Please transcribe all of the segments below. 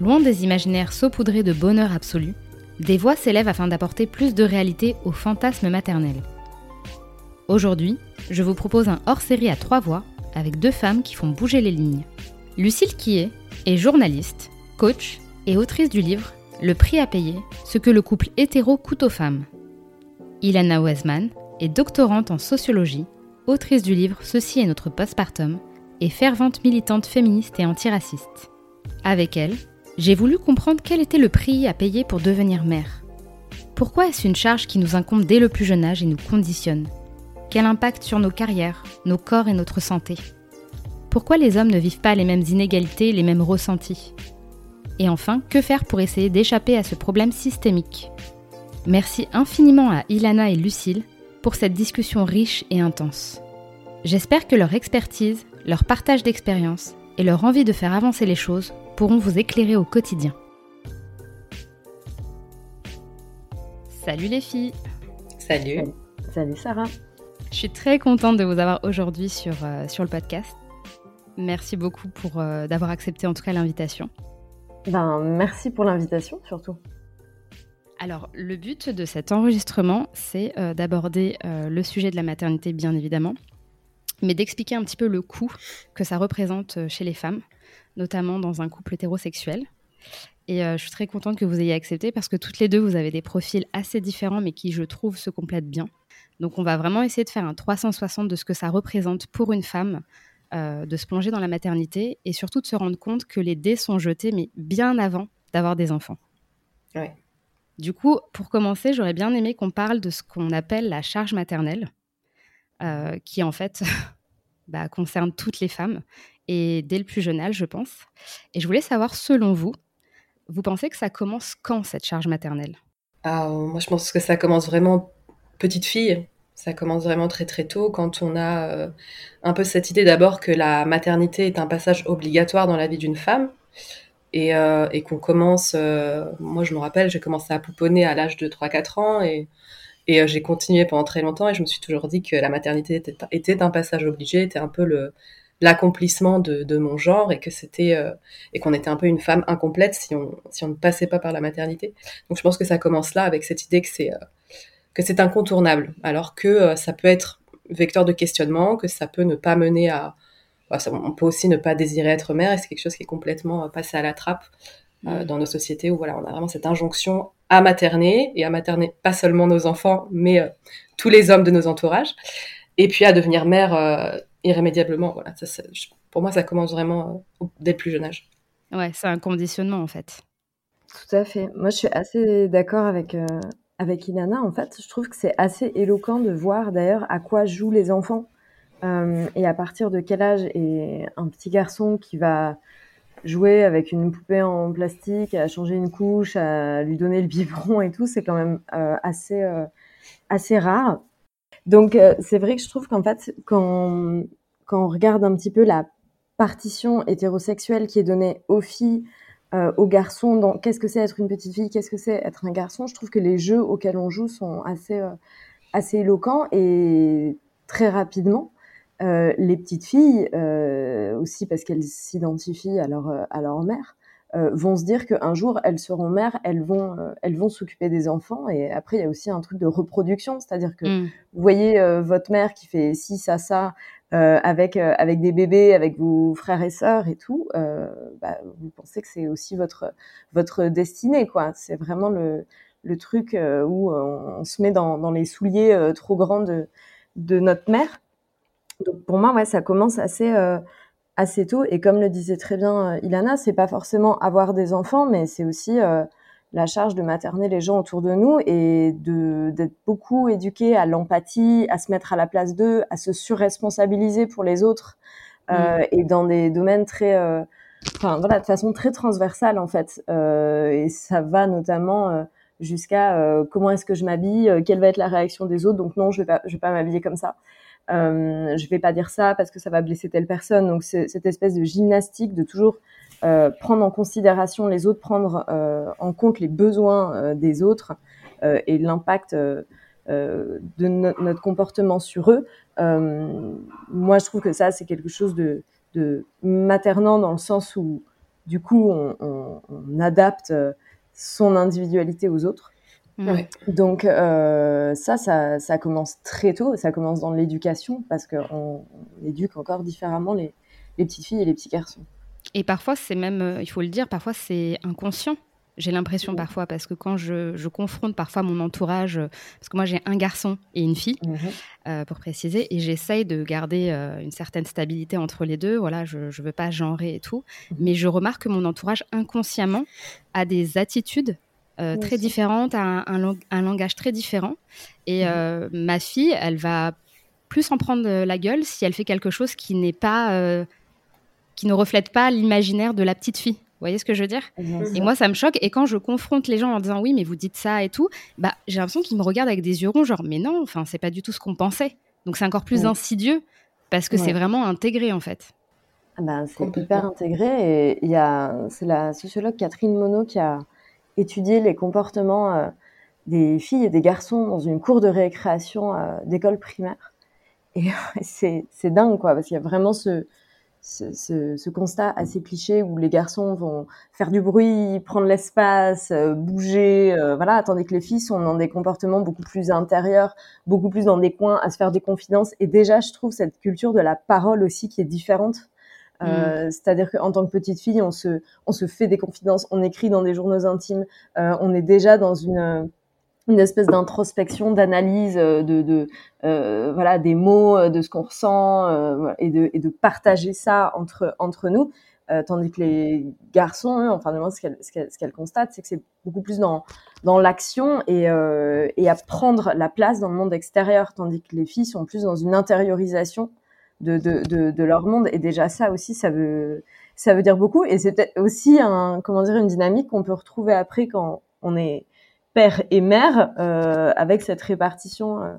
Loin des imaginaires saupoudrés de bonheur absolu, des voix s'élèvent afin d'apporter plus de réalité au fantasme maternel. Aujourd'hui, je vous propose un hors-série à trois voix avec deux femmes qui font bouger les lignes. Lucille Quillet est journaliste, coach et autrice du livre Le prix à payer, ce que le couple hétéro coûte aux femmes. Ilana Wesman est doctorante en sociologie, autrice du livre Ceci est notre postpartum et fervente militante féministe et antiraciste. Avec elle, j'ai voulu comprendre quel était le prix à payer pour devenir mère. Pourquoi est-ce une charge qui nous incombe dès le plus jeune âge et nous conditionne? Quel impact sur nos carrières, nos corps et notre santé? Pourquoi les hommes ne vivent pas les mêmes inégalités, les mêmes ressentis? Et enfin, que faire pour essayer d'échapper à ce problème systémique? Merci infiniment à Ilana et Lucille pour cette discussion riche et intense. J'espère que leur expertise, leur partage d'expérience et leur envie de faire avancer les choses pourront vous éclairer au quotidien. Salut les filles Salut Salut Sarah Je suis très contente de vous avoir aujourd'hui sur, euh, sur le podcast. Merci beaucoup pour euh, d'avoir accepté en tout cas l'invitation. Ben, merci pour l'invitation surtout. Alors, le but de cet enregistrement, c'est euh, d'aborder le sujet de la maternité, bien évidemment, mais d'expliquer un petit peu le coût que ça représente chez les femmes, notamment dans un couple hétérosexuel. Et euh, je suis très contente que vous ayez accepté parce que toutes les deux, vous avez des profils assez différents, mais qui, je trouve, se complètent bien. Donc, on va vraiment essayer de faire un 360 de ce que ça représente pour une femme euh, de se plonger dans la maternité et surtout de se rendre compte que les dés sont jetés, mais bien avant d'avoir des enfants. Ouais. Du coup, pour commencer, j'aurais bien aimé qu'on parle de ce qu'on appelle la charge maternelle, euh, qui en fait bah, concerne toutes les femmes et dès le plus jeune âge, je pense. Et je voulais savoir, selon vous, vous pensez que ça commence quand cette charge maternelle? Ah, Moi, je pense que ça commence vraiment petite fille. Ça commence vraiment très très tôt quand on a euh, un peu cette idée d'abord que la maternité est un passage obligatoire dans la vie d'une femme et, euh, qu'on commence, euh, moi je me rappelle, j'ai commencé à pouponner à l'âge de 3-4 ans et, j'ai continué pendant très longtemps et je me suis toujours dit que la maternité était un passage obligé, était un peu le, l'accomplissement de, de, mon genre et que c'était euh, et qu'on était un peu une femme incomplète si on si on ne passait pas par la maternité. Donc je pense que ça commence là avec cette idée que c'est euh, que c'est incontournable, alors que euh, ça peut être vecteur de questionnement, que ça peut ne pas mener à bah, on peut aussi ne pas désirer être mère et c'est quelque chose qui est complètement passé à la trappe mmh. dans nos sociétés où voilà on a vraiment cette injonction à materner et à materner pas seulement nos enfants mais tous les hommes de nos entourages et puis à devenir mère irrémédiablement. Voilà, ça, pour moi, ça commence vraiment euh, dès le plus jeune âge. Ouais, c'est un conditionnement en fait. Tout à fait. Moi, je suis assez d'accord avec, euh, avec Ilana. En fait, je trouve que c'est assez éloquent de voir d'ailleurs à quoi jouent les enfants euh, et à partir de quel âge est un petit garçon qui va jouer avec une poupée en plastique, à changer une couche, à lui donner le biberon et tout, c'est quand même assez, assez rare. Donc, euh, c'est vrai que je trouve qu'en fait, quand, quand on regarde un petit peu la partition hétérosexuelle qui est donnée aux filles, euh, aux garçons, dans qu'est-ce que c'est être une petite fille, qu'est-ce que c'est être un garçon, je trouve que les jeux auxquels on joue sont assez, euh, assez éloquents et très rapidement. les petites filles, aussi parce qu'elles s'identifient à leur, à leur mère, euh, vont se dire qu'un jour elles seront mères, elles vont, euh, elles vont s'occuper des enfants. Et après, il y a aussi un truc de reproduction, c'est-à-dire que mm. vous voyez euh, votre mère qui fait ci, ça, ça, avec avec des bébés, avec vos frères et sœurs et tout, bah, vous pensez que c'est aussi votre votre destinée, quoi. C'est vraiment le le truc où on, se met dans, dans les souliers trop grands de de notre mère. Donc pour moi, ouais, ça commence assez assez tôt. Et comme le disait très bien Ilana, c'est pas forcément avoir des enfants, mais c'est aussi la charge de materner les gens autour de nous et de d'être beaucoup éduqué à l'empathie, à se mettre à la place d'eux, à se surresponsabiliser pour les autres euh, mm. et dans des domaines très, euh, enfin voilà, de façon très transversale en fait. Euh, et ça va notamment euh, jusqu'à euh, comment est-ce que je m'habille, quelle va être la réaction des autres. Donc non, je vais pas, je vais pas m'habiller comme ça. Euh, je vais pas dire ça parce que ça va blesser telle personne. Donc c'est cette espèce de gymnastique de toujours euh, prendre en considération les autres, prendre euh, en compte les besoins euh, des autres et l'impact de notre comportement sur eux. moi, je trouve que ça, c'est quelque chose de, de, maternant dans le sens où, du coup, on, on, on adapte son individualité aux autres. Ouais. Donc euh, ça, ça, ça, commence très tôt, ça commence dans l'éducation parce qu'on on éduque encore différemment les, les petites filles et les petits garçons. Et parfois, c'est même, euh, il faut le dire, parfois c'est inconscient. J'ai l'impression parfois, parce que quand je, je, confronte parfois mon entourage, euh, parce que moi j'ai un garçon et une fille, mhm. euh, pour préciser, et j'essaye de garder une certaine stabilité entre les deux. Voilà, je ne veux pas genrer et tout, mhm. mais je remarque que mon entourage inconsciemment a des attitudes très différentes, a un, un, langage très différent. Et mhm. ma fille, elle va plus en prendre la gueule si elle fait quelque chose qui n'est pas qui ne reflète pas l'imaginaire de la petite fille. Vous voyez ce que je veux dire Et moi, ça me choque. Et quand je confronte les gens en disant oui, mais vous dites ça et tout, bah, j'ai l'impression qu'ils me regardent avec des yeux ronds, genre mais non, enfin, c'est pas du tout ce qu'on pensait. Donc c'est encore plus insidieux parce que c'est vraiment intégré en fait. Ah bah, c'est hyper intégré. Et il y a, c'est la sociologue Catherine Monod qui a étudié les comportements euh, des filles et des garçons dans une cour de récréation euh, d'école primaire. Et c'est, c'est dingue, quoi, parce qu'il y a vraiment ce, ce, ce, constat assez cliché où les garçons vont faire du bruit, prendre l'espace, euh, bouger, euh, voilà, tandis que les filles sont dans des comportements beaucoup plus intérieurs, beaucoup plus dans des coins, à se faire des confidences. Et déjà, je trouve cette culture de la parole aussi qui est différente. Euh, mm. C'est-à-dire qu'en tant que petite fille, on se, on se fait des confidences, on écrit dans des journaux intimes, on est déjà dans une une espèce d'introspection, d'analyse euh, de, de euh, voilà des mots, euh, de ce qu'on ressent euh, et, de, et de partager ça entre entre nous. Euh, tandis que les garçons, eux, enfin, ce qu'elle ce qu'elle qu constate, c'est que c'est beaucoup plus dans dans l'action et euh, et à prendre la place dans le monde extérieur, tandis que les filles sont plus dans une intériorisation de de de, de leur monde. Et déjà ça aussi, ça veut ça veut dire beaucoup. Et c'est aussi un comment dire une dynamique qu'on peut retrouver après quand on est père et mère euh, avec cette répartition euh,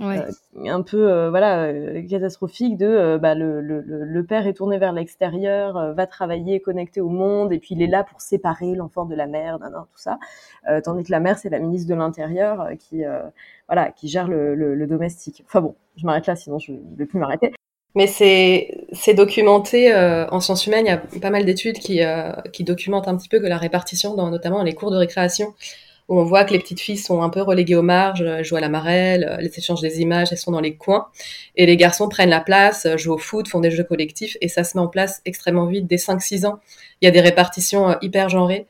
euh, un peu voilà catastrophique de bah, le, le, le, père est tourné vers l'extérieur, va travailler, connecté au monde, et puis il est là pour séparer l'enfant de la mère, nan, tout ça. tandis que la mère, c'est la ministre de l'Intérieur qui voilà qui gère le, domestique. Enfin bon, je m'arrête là, sinon je ne vais plus m'arrêter. Mais c'est c'est documenté en sciences humaines. Il y a pas mal d'études qui qui documentent un petit peu que la répartition, dans, notamment dans les cours de récréation, où on voit que les petites filles sont un peu reléguées aux marges, jouent à la marelle, les échanges des images, elles sont dans les coins, et les garçons prennent la place, jouent au foot, font des jeux collectifs, et ça se met en place extrêmement vite, dès 5-6 ans. Il y a des répartitions euh, hyper genrées,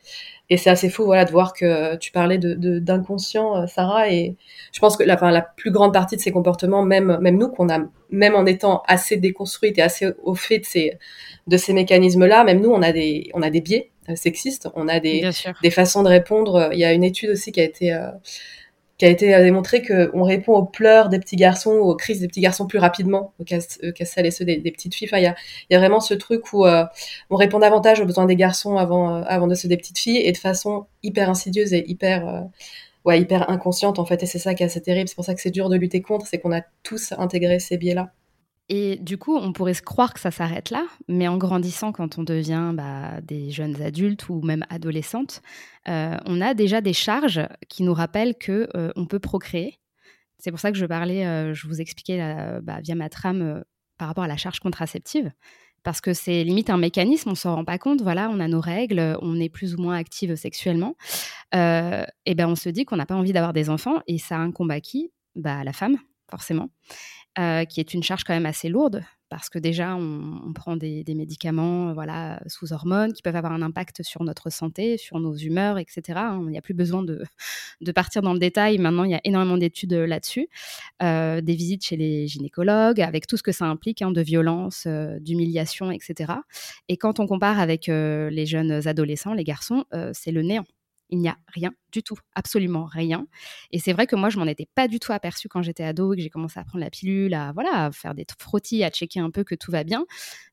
et c'est assez fou, voilà, de voir que tu parlais de d'inconscient, euh, Sarah, et je pense que la, la plus grande partie de ces comportements, même même nous, qu'on a, même en étant assez déconstruites et assez au fait de ces de ces mécanismes-là, même nous, on a des on a des biais. euh, sexistes. On a des, des façons de répondre. Il y a une étude aussi qui a été euh, qui a été euh, démontré qu'on répond aux pleurs des petits garçons, aux crises des petits garçons plus rapidement qu'à celles et ceux des, petites filles. Enfin, il y a, y a vraiment ce truc où on répond davantage aux besoins des garçons avant, avant de ceux des petites filles et de façon hyper insidieuse et hyper, ouais, hyper inconsciente en fait. Et c'est ça qui est assez terrible. C'est pour ça que c'est dur de lutter contre, c'est qu'on a tous intégré ces biais-là. Et du coup, on pourrait se croire que ça s'arrête là, mais en grandissant, quand on devient bah, des jeunes adultes ou même adolescentes, euh, on a déjà des charges qui nous rappellent que euh, on peut procréer. C'est pour ça que je parlais, euh, je vous expliquais bah, via ma trame par rapport à la charge contraceptive, parce que c'est limite un mécanisme, on s'en rend pas compte. Voilà, on a nos règles, on est plus ou moins active sexuellement, et ben on se dit qu'on n'a pas envie d'avoir des enfants, et ça incombe à qui Bah la femme, forcément. Euh, qui est une charge quand même assez lourde, parce que déjà, on, prend des, médicaments voilà, sous hormones qui peuvent avoir un impact sur notre santé, sur nos humeurs, etc. Hein. Il n'y a plus besoin de, partir dans le détail. Maintenant, il y a énormément d'études là-dessus. des visites chez les gynécologues, avec tout ce que ça implique hein, de violence, d'humiliation, etc. Et quand on compare avec les jeunes adolescents, les garçons, c'est le néant il n'y a rien du tout, absolument rien. Et c'est vrai que moi, je m'en étais pas du tout aperçue quand j'étais ado et que j'ai commencé à prendre la pilule, à voilà, à faire des frottis, à checker un peu que tout va bien.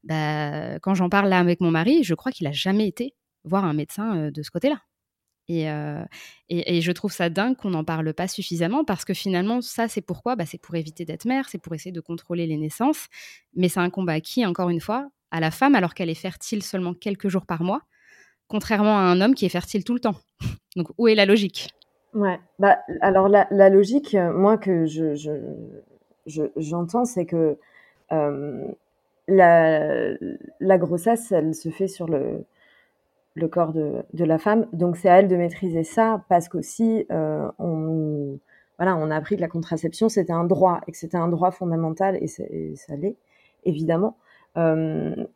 Bah, quand j'en parle là avec mon mari, je crois qu'il a jamais été voir un médecin euh, de ce côté-là. Euh, et, et, je trouve ça dingue qu'on n'en parle pas suffisamment parce que finalement, ça, c'est pourquoi? Bah, C'est pour éviter d'être mère, c'est pour essayer de contrôler les naissances. Mais c'est un combat qui, encore une fois, à la femme, alors qu'elle est fertile seulement quelques jours par mois, contrairement à un homme qui est fertile tout le temps. Donc, où est la logique? Ouais, bah, alors la, logique, euh, moi, que je, j'entends, c'est que euh, la, grossesse, elle se fait sur le, le corps de, de la femme. Donc, c'est à elle de maîtriser ça parce qu'aussi, euh, on, voilà, on a appris que la contraception, c'était un droit et que c'était un droit fondamental et, ça l'est, évidemment.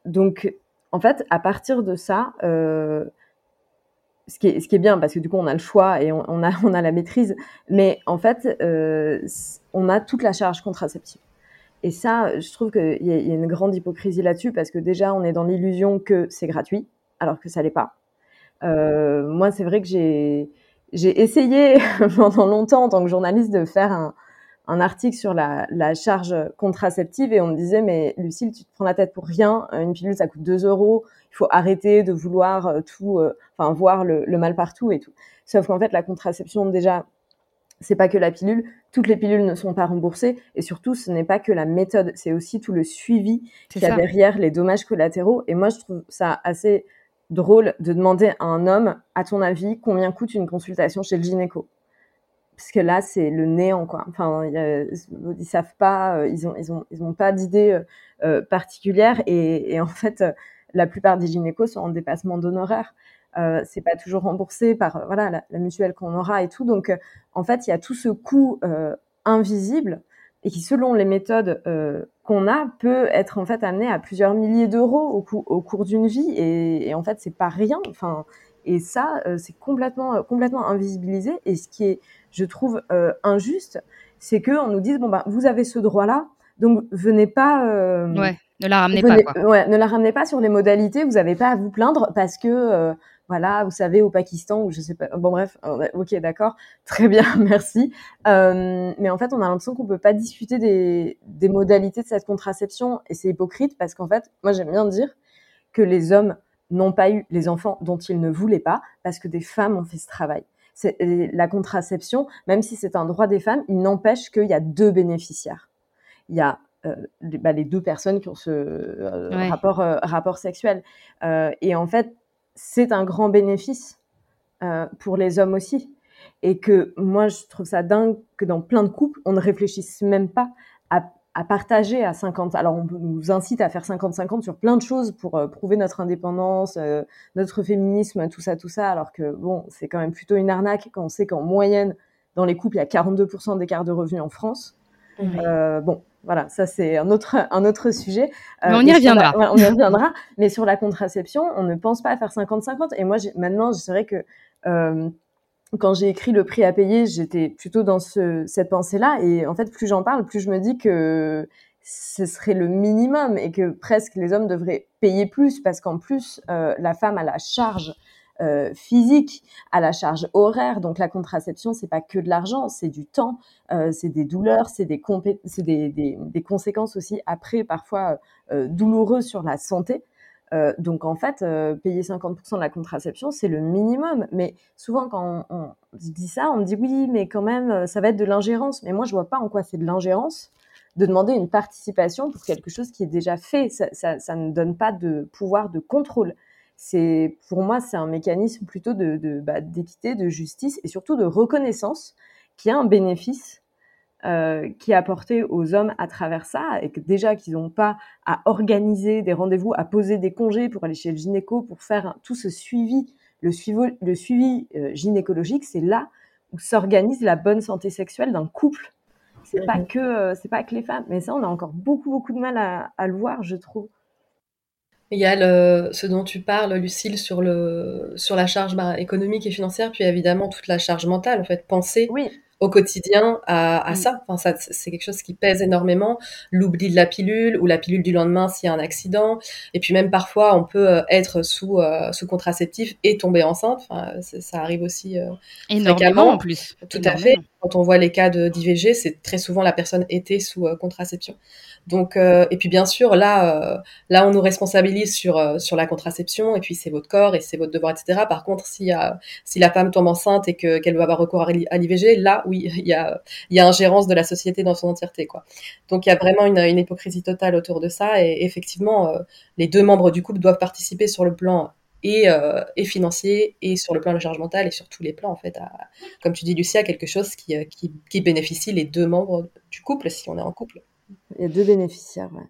donc, en fait, à partir de ça, euh, ce, qui est, ce qui est bien, parce que du coup, on a le choix et on, a, on a la maîtrise, mais en fait, euh, on a toute la charge contraceptive. Et ça, je trouve qu'il y, a une grande hypocrisie là-dessus, parce que déjà, on est dans l'illusion que c'est gratuit, alors que ça l'est pas. Euh, moi, c'est vrai que j'ai essayé pendant longtemps en tant que journaliste de faire un, un article sur la, charge contraceptive et on me disait mais Lucille tu te prends la tête pour rien une pilule ça coûte 2 euros il faut arrêter de vouloir euh, tout euh, enfin voir le, mal partout et tout. Sauf qu'en fait la contraception déjà c'est pas que la pilule. Toutes les pilules ne sont pas remboursées et surtout ce n'est pas que la méthode c'est aussi tout le suivi qu'il y a derrière les dommages collatéraux. Et moi je trouve ça assez drôle de demander à un homme à ton avis combien coûte une consultation chez le gynéco? Parce que là c'est le néant quoi. Enfin, ils savent pas, euh, ils ont ils ont ils ont pas d'idée euh, euh, particulière et, en fait la plupart des gynécos sont en dépassement d'honoraires. Euh, c'est pas toujours remboursé par voilà la, mutuelle qu'on aura et tout. Donc en fait il y a tout ce coût invisible et qui selon les méthodes qu'on a peut être en fait amené à plusieurs milliers d'euros au, au cours d'une vie et, et en fait c'est pas rien. Enfin et ça c'est complètement complètement invisibilisé et ce qui est je trouve euh, injuste, c'est qu'on nous dise bon bah vous avez ce droit-là, donc venez pas. Euh, ouais, ne la ramenez pas. Quoi. Ouais, ne la ramenez pas sur les modalités. Vous n'avez pas à vous plaindre parce que euh, voilà, vous savez au Pakistan ou je sais pas. Bon bref, ok d'accord, très bien, merci. mais en fait, on a l'impression qu'on peut pas discuter des, des modalités de cette contraception et c'est hypocrite parce qu'en fait, moi j'aime bien dire que les hommes n'ont pas eu les enfants dont ils ne voulaient pas parce que des femmes ont fait ce travail la contraception, même si c'est un droit des femmes, il n'empêche qu'il y a deux bénéficiaires. Il y a euh, bah, les deux personnes qui ont ce euh, rapport, euh, rapport sexuel. et en fait, c'est un grand bénéfice pour les hommes aussi. Et que moi, je trouve ça dingue que dans plein de couples, on ne réfléchisse même pas à à partager à 50. Alors, on nous incite à faire 50-50 sur plein de choses pour euh, prouver notre indépendance, euh, notre féminisme, tout ça, tout ça. Alors que, bon, c'est quand même plutôt une arnaque quand on sait qu'en moyenne, dans les couples, il y a 42% d'écart de revenus en France. Euh, bon, voilà, ça c'est un autre, un autre sujet. mais on y reviendra. on y reviendra. mais sur la contraception, on ne pense pas à faire 50-50. Et moi, maintenant, je dirais que quand j'ai écrit le prix à payer, j'étais plutôt dans ce, cette pensée-là. Et en fait, plus j'en parle, plus je me dis que ce serait le minimum et que presque les hommes devraient payer plus parce qu'en plus, euh, la femme a la charge euh, physique, à la charge horaire. Donc la contraception, c'est pas que de l'argent, c'est du temps, euh, c'est des douleurs, c'est des, des, des, des, conséquences aussi après parfois douloureuses sur la santé. Euh, donc en fait, euh, payer 50% de la contraception, c'est le minimum. Mais souvent, quand on, on, dit ça, on me dit oui, mais quand même, euh, ça va être de l'ingérence. Mais moi, je vois pas en quoi c'est de l'ingérence de demander une participation pour quelque chose qui est déjà fait. Ça, ne donne pas de pouvoir de contrôle. C'est pour moi, c'est un mécanisme plutôt de, de bah, d'équité, de justice et surtout de reconnaissance qui a un bénéfice euh, qui est apporté aux hommes à travers ça, et que déjà qu'ils n'ont pas à organiser des rendez-vous, à poser des congés pour aller chez le gynéco, pour faire tout ce suivi, le suivi, le suivi euh, gynécologique, c'est là où s'organise la bonne santé sexuelle d'un couple. c'est pas que c'est pas que les femmes. Mais ça, on a encore beaucoup beaucoup de mal à, à le voir, je trouve. Il y a le, ce dont tu parles, Lucille, sur, le, sur la charge bah, économique et financière, puis évidemment toute la charge mentale. En fait, penser oui au quotidien à, à Mm. ça. Enfin, ça, c'est quelque chose qui pèse énormément. L'oubli de la pilule ou la pilule du lendemain s'il y a un accident. Et puis même parfois, on peut euh, être sous, euh, sous contraceptif et tomber enceinte. Enfin, ça arrive aussi euh, Énormément en plus. Tout à fait. Quand on voit les cas d'IVG, c'est très souvent la personne était sous euh, contraception. Donc, euh, et puis bien sûr, là, euh, là, on nous responsabilise sur euh, sur la contraception, et puis c'est votre corps et c'est votre devoir, etc. Par contre, si si la femme tombe enceinte et que qu'elle va avoir recours à l'i- à l'IVG, là, oui, il y a y a ingérence de la société dans son entièreté, quoi. Donc, il y a vraiment une, une hypocrisie totale autour de ça, et effectivement, euh, les deux membres du couple doivent participer sur le plan et, euh, et financier et sur le plan de la charge mentale et sur tous les plans en fait à, comme tu dis Lucia quelque chose qui, euh, qui, qui bénéficie les deux membres du couple si on est en couple Il y a deux bénéficiaires, ouais.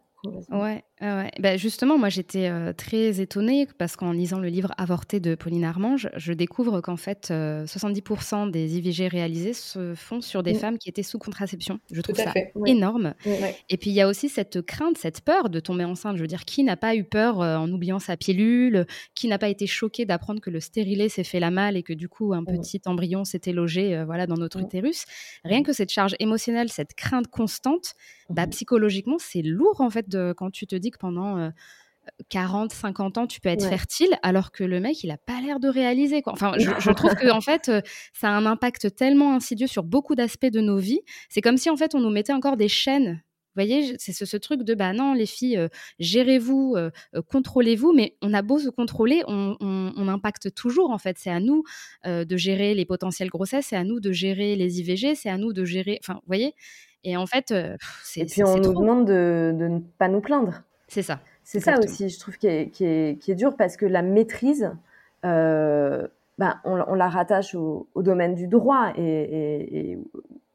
Ouais, ouais. Bah, justement, moi j'étais euh, très étonnée parce qu'en lisant le livre Avorté de Pauline Armange, je découvre qu'en fait euh, 70% des IVG réalisés se font sur des Mm. femmes qui étaient sous contraception. Je trouve ça fait énorme. Et puis il y a aussi cette crainte, cette peur de tomber enceinte. Je veux dire, qui n'a pas eu peur euh, en oubliant sa pilule? Qui n'a pas été choqué d'apprendre que le stérilet s'est fait la malle et que du coup un Mm. petit embryon s'était logé euh, voilà, dans notre Mm. utérus? Rien que cette charge émotionnelle, cette crainte constante, bah, psychologiquement, c'est lourd en fait de, quand tu te dis que pendant euh, 40, 50 ans, tu peux être Ouais. fertile alors que le mec, il a pas l'air de réaliser. Quoi. Enfin, je, je trouve que en fait, euh, ça a un impact tellement insidieux sur beaucoup d'aspects de nos vies. C'est comme si en fait, on nous mettait encore des chaînes. Vous voyez, c'est ce, ce truc de bah non, les filles, euh, gérez-vous, euh, contrôlez-vous, mais on a beau se contrôler, on, on- on impacte toujours en fait. C'est à nous de gérer les potentielles grossesses, c'est à nous de gérer les IVG, c'est à nous de gérer. Enfin, vous voyez Et en fait, c'est Et puis on nous trop. demande de, de ne pas nous plaindre. C'est ça. C'est ça aussi, je trouve, qui est, qui est, qui est dur parce que la maîtrise, euh, ben, on, on la rattache au, au domaine du droit. Et, et- et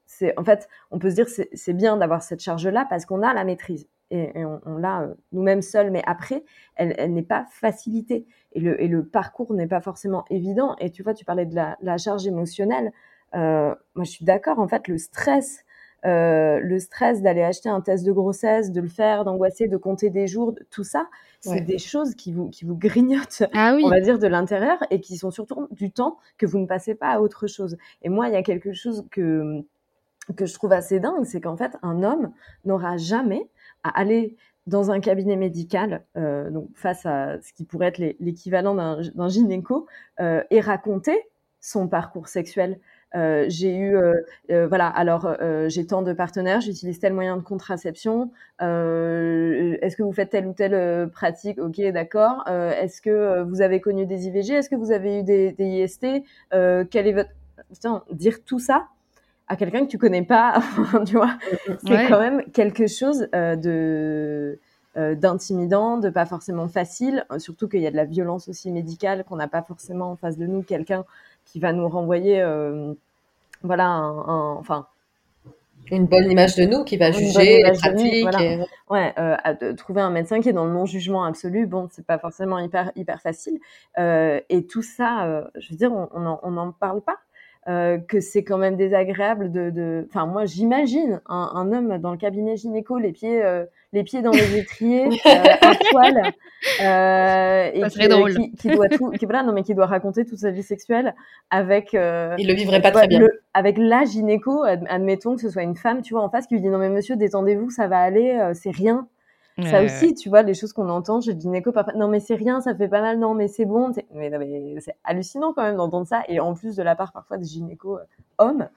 c'est, en fait, on peut se dire c'est c'est bien d'avoir cette charge-là parce qu'on a la maîtrise. Et, et on, on l'a euh, nous-mêmes seuls. Mais après, elle, elle n'est pas facilitée. Et le, et le parcours n'est pas forcément évident. Et tu vois, tu parlais de la, la charge émotionnelle. Euh, moi, je suis d'accord. En fait, le stress euh, le stress d'aller acheter un test de grossesse, de le faire, d'angoisser, de compter des jours, de- tout ça, c'est Ouais. des choses qui vous, qui vous grignotent, Ah oui. on va dire, de l'intérieur et qui sont surtout du temps que vous ne passez pas à autre chose. Et moi, il y a quelque chose que, que je trouve assez dingue, c'est qu'en fait, un homme n'aura jamais à aller dans un cabinet médical, euh, donc face à ce qui pourrait être l'équivalent d'un d'un gynéco, euh, et raconter son parcours sexuel. Euh, j'ai eu, euh, euh, voilà, alors j'ai tant de partenaires, j'utilise tel moyen de contraception. Est-ce que vous faites telle ou telle pratique? Ok, d'accord. Est-ce que vous avez connu des IVG Est-ce que vous avez eu des, des IST Quel est votre Putain, dire tout ça à quelqu'un que tu connais pas, tu vois, c'est Ouais. quand même quelque chose de d'intimidant, de pas forcément facile, surtout qu'il y a de la violence aussi médicale, qu'on n'a pas forcément en face de nous quelqu'un qui va nous renvoyer, euh, voilà, un, un- enfin, une bonne image de nous qui va juger les pratiques voilà. et- ouais, euh, à de- trouver un médecin qui est dans le non-jugement absolu, bon, c'est pas forcément hyper hyper facile. Euh, et tout ça, euh, je veux dire, on on en, on en parle pas. Euh, que c'est quand même désagréable de, de... enfin moi j'imagine un, un homme dans le cabinet gynéco les pieds euh, les pieds dans les étriers euh, à poil euh, et Ça qui, drôle. qui, qui doit tout qui, voilà non mais qui doit raconter toute sa vie sexuelle avec euh, il le vivrait pas très bien le- avec la gynéco, ad- admettons que ce soit une femme, tu vois, en face qui lui dit non mais monsieur, détendez-vous, ça va aller, euh, c'est rien. Ça Ouais, aussi, tu vois, les choses qu'on entend chez le gynéco, parfois, non mais c'est rien, ça fait pas mal, non mais c'est bon. c'est- Mais, c'est hallucinant quand même d'entendre ça, et en plus de la part parfois des gynécos euh, hommes.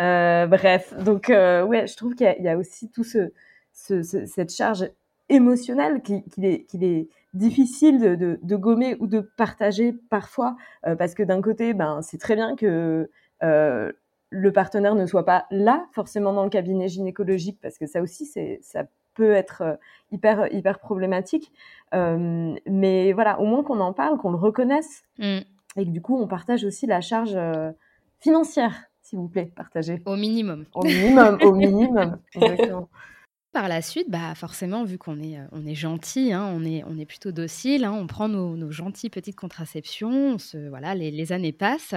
Euh, bref, donc euh, ouais, je trouve qu'il y, a- il y a aussi tout ce, ce- ce- cette charge émotionnelle qui- qu'il est, qu'il est difficile de, de- de gommer ou de partager parfois, euh, parce que d'un côté, ben, c'est très bien que euh, le partenaire ne soit pas là forcément dans le cabinet gynécologique, parce que ça aussi, c'est, ça peut être euh, hyper, hyper problématique. Euh, mais voilà, au moins qu'on en parle, qu'on le reconnaisse, Mm. et que du coup, on partage aussi la charge euh, financière, s'il vous plaît, partagez. Au minimum. Au minimum, au minimum. Exactement. Par la suite, bah, forcément, vu qu'on est, on est gentil, hein, on, est, on est plutôt docile, hein, on prend nos, nos, gentilles petites contraceptions, se, voilà, les, les, années passent,